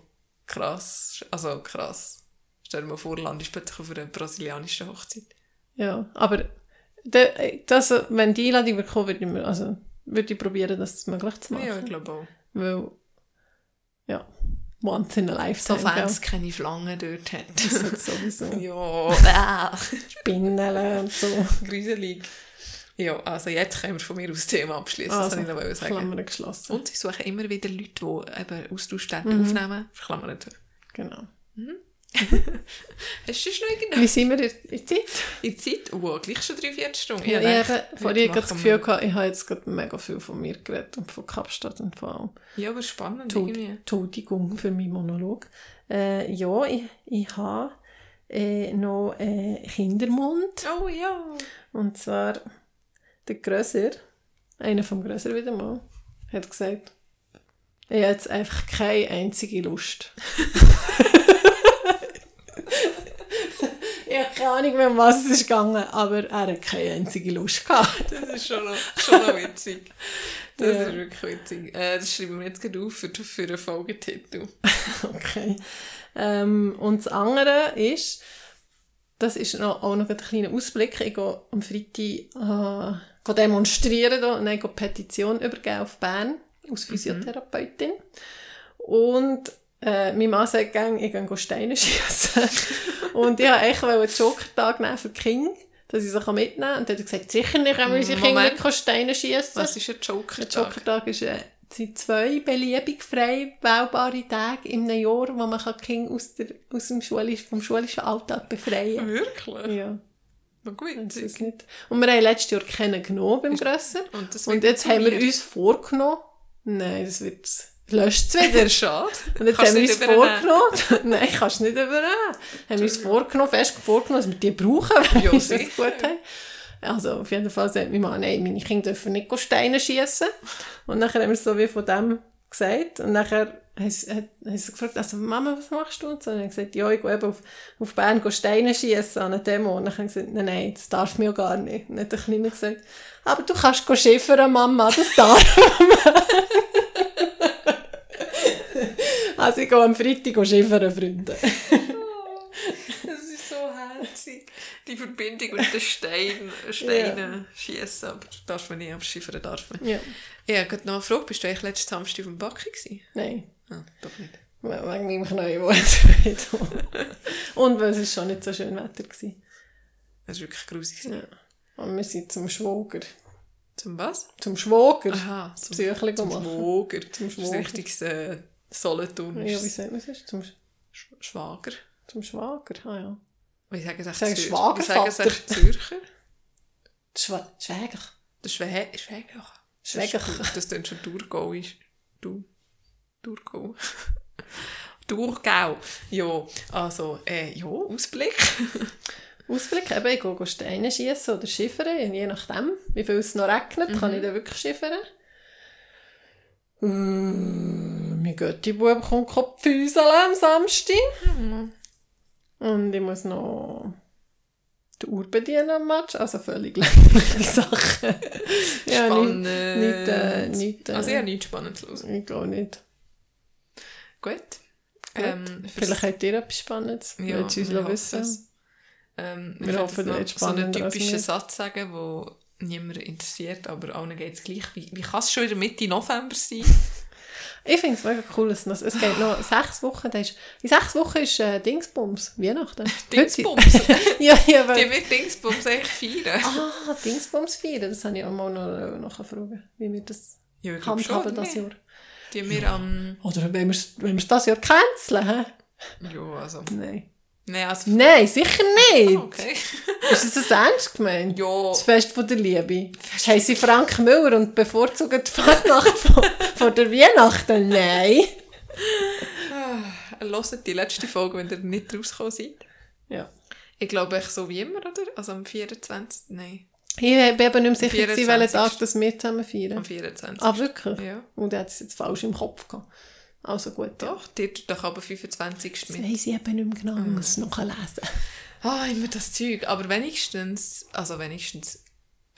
krass. Also krass. Stell dir mal vor, landest plötzlich auf einer brasilianischen Hochzeit. Ja, aber de, das, wenn die Einladung wird kommen, würde ich, also, würde ich probieren, das möglich zu machen. Ja, ich glaube auch. Weil, ja, once in a lifetime. Fans gell? keine Schlangen dort haben. Das sowieso ja, äh, Spinnen und so. gruselig. Ja, also jetzt können wir von mir aus das Thema abschließen, das Also, wollte ich noch sagen. Klammern geschlossen. Und sie suchen immer wieder Leute, die eben Austauschstätten aufnehmen. Klammern. Genau. Hast du schon irgendeine Wie sind wir in der Zeit? in der Zeit? Oh, gleich schon drei, vier Stunden. Ja, ich habe vorhin das Gefühl gehabt, ich habe jetzt gerade mega viel von mir geredet und von Kapstadt und von allem. Ja, aber spannend Entschuld- irgendwie. Entschuldigung für meinen Monolog. Äh, ja, ich, ich habe äh, noch äh, Kindermund. Oh ja. Und zwar der Grösser, einer vom Grösser wieder mal, hat gesagt, ich habe jetzt einfach keine einzige Lust. ich habe keine Ahnung mehr, um was es ist gegangen, aber er hat keine einzige Lust gehabt. Das ist schon noch, schon noch witzig. Das Ja. ist wirklich witzig. Äh, das schreiben wir jetzt gerade auf für, für einen Folgetitel. Okay. Ähm, und das andere ist, das ist noch, auch noch ein kleiner Ausblick. Ich gehe am Freitag äh, gehe demonstrieren da, und dann gehe Petition übergeben auf Bern als Physiotherapeutin. Und äh, mein Mann sagt gerne, ich gehe Steine schiessen. und ich wollte echt einen Joker-Tag nehmen für die Kinder, dass ich sie mitnehmen kann. Und dann hat er gesagt, sicher nicht, können wir unsere Kinder nicht Steine schiessen. Was ist ein Joker? Der Jokertag ist, äh, sind zwei beliebig frei wählbare Tage im Jahr, wo man kann Kinder aus, der, aus dem Schulisch, vom schulischen Alltag befreien Wirklich? Ja, witzig. nicht. Und wir haben letztes Jahr keinen genommen beim Grösser. Und, Und jetzt haben wir uns vorgenommen, nein, das wird, löscht es wieder. Schade. Und jetzt Kannst haben wir uns vorgenommen, nein, kannst du nicht übernehmen. Haben wir uns vorgenommen, fest vorgenommen, dass wir die brauchen, wenn Ja, wir es gut haben. Also auf jeden Fall sagt mein Mann, nein, meine Kinder dürfen nicht Steine schiessen. Und dann haben wir so wie von dem gesagt. Und dann hat, hat, sie gefragt, also Mama, was machst du? Und so. Und dann habe ich gesagt, ja, ich gehe eben auf, auf Bern Steine schiessen an einer Demo. Und dann habe ich gesagt, nein, nein, das darf mir ja gar nicht. Und dann hat der Kleine gesagt, aber du kannst go schiffern, Mama, das darf Also ich gehe am Freitag schiffern, Freunde. Das ist so herzig. Die Verbindung mit den Steinen, Steinen schießen. Aber darf man nicht, aber schiffern darf man. Ja. Ich habe noch eine Frage. Bist du eigentlich letztes Samstag auf dem Backen gewesen? Nein. Ah, doch nicht. Wegen meinem Knie, wo jetzt nicht. Und weil es schon nicht so schön Wetter war. Das war wirklich grusig. Ja. Und wir sind zum Schwager. Zum was? Zum Schwager. Aha, zum, Psychli zum machen. Schwager. Zum Das ist Schwager. richtig äh, Solothurn. Ja, wie sagt man das? Zum, Sch- Schwager. zum Schwager. Ah ja. Wie sagen es Sagen Zür- Schwagervater. Wie sagen es echt Zürcher? Schwäger. Der Schwä Schwäger. Schwäger. Das, dann schon Thurgauisch. Du. Thurgau. Thurgau. Ja, also, äh, ja, Ausblick. Ausblick, eben, ich gehe Steine schiessen oder schiffern, je nachdem, wie viel es noch regnet, kann ich dann wirklich schiffern. Mm, mein Götti-Bub kommt Kopfhäuseln am Samstag. Und ich muss noch die Uhr bedienen am Match, also völlig lächerliche Sachen. ja, Spannend. nicht, nicht, äh, nicht, äh, also, ich habe nichts Spannendes los. ich glaube nicht. Gut. Ähm, Vielleicht habt ihr etwas Spannendes, Ja, wollt ihr uns wir noch hoffen wissen. es. Ähm, Wir hoffen, noch habt so einen typischen. Satz sagen, wo niemand interessiert, aber allen geht es gleich. Wie, wie kann es schon in der Mitte November sein? Ich finde es mega cool, es, es geht noch sechs Wochen. Ist, in sechs Wochen ist äh, Dingsbums, Weihnachten. Dingsbums. ja, ja, Die weil, wird Dingsbums eigentlich feiern. ah, Dingsbums feiern, das habe ich auch mal noch nachfragen, wie wir das Ja, schon, handhaben oder das? Jahr. Die wir am... Oder wenn wir es das Jahr canceln? Ja, also... Nein. Nein, also... Nein, sicher nicht. Okay. Ist das ernst gemeint? Ja. Das Fest von der Liebe. Heißt Frank Müller und bevorzugen die Fasnacht von, von der Weihnachten? Nein. Hört die letzte Folge, wenn ihr nicht rausgekommen seid. Ja. Ich glaube, echt so wie immer, oder? Also am 24. Nein, Ich bin eben nicht mehr sicher, gewesen, 24. welchen Tag das wir zusammen feiern. am 24. Ah, wirklich? Ja. Und er hat es jetzt falsch im Kopf gehabt. Also gut, ja. Doch, die tut doch aber 25. Das mit. weiss ich eben nicht mehr genau, ich muss es noch lesen. Ah, immer das Zeug. Aber wenigstens, also wenigstens,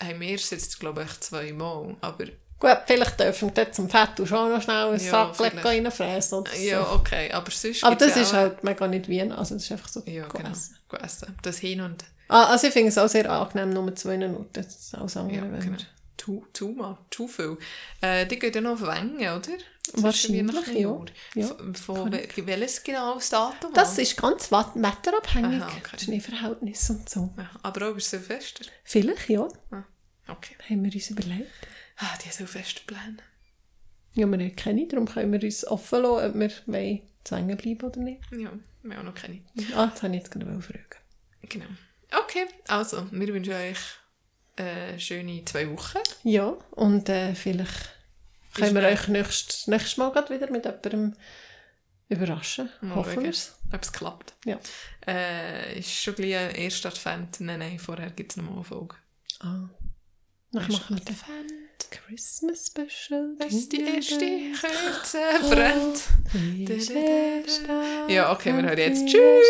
haben wir es jetzt, glaube ich, zweimal. Aber Gut, vielleicht dürfen wir zum Fett schon noch schnell ein Ja, Sackleck reinfressen so. ja, okay. Aber sonst Aber das ja ist halt mega nicht Wien, also das ist einfach so Ja, genau. gegessen. Gegessen. Das hin und... Ah, also ich finde es auch sehr angenehm, nur zwei Minuten. Das ist alles andere. Ja, wenn genau. wir- Zu, zu, mal, zu viel. Äh, die geht ja noch auf Wänge, oder? Wahrscheinlich, Zwischen ja. Ja, Von, von wel- welches genaues Datum? Das ist ganz wetterabhängig. Aha, okay. Schneeverhältnis und so. Ja, aber auch über Silvester. Vielleicht, ja. Okay. Haben wir uns überlegt. Ah, die Silvesterpläne. Ja, wir haben keine, darum können wir uns offen lassen, ob wir wollen zu hängen bleiben oder nicht. Ja, wir haben auch noch keine. Ah, das habe ich jetzt gerade fragen. Genau. Okay, also, wir wünschen euch äh, schöne zwei Wochen. Ja, und äh, vielleicht können wir euch nächstes, nächstes Mal wieder mit jemandem überraschen. Mal Hoffen wir es. ob es klappt. Ja. Äh, ist schon gleich ein erster Advent. Nein, nein, vorher gibt es noch mal eine Folge. Ah. Dann machen wir den Advent. Christmas Special. Dass die erste Kerze brennt. Die erste Ja, okay, wir hören jetzt. Tschüss.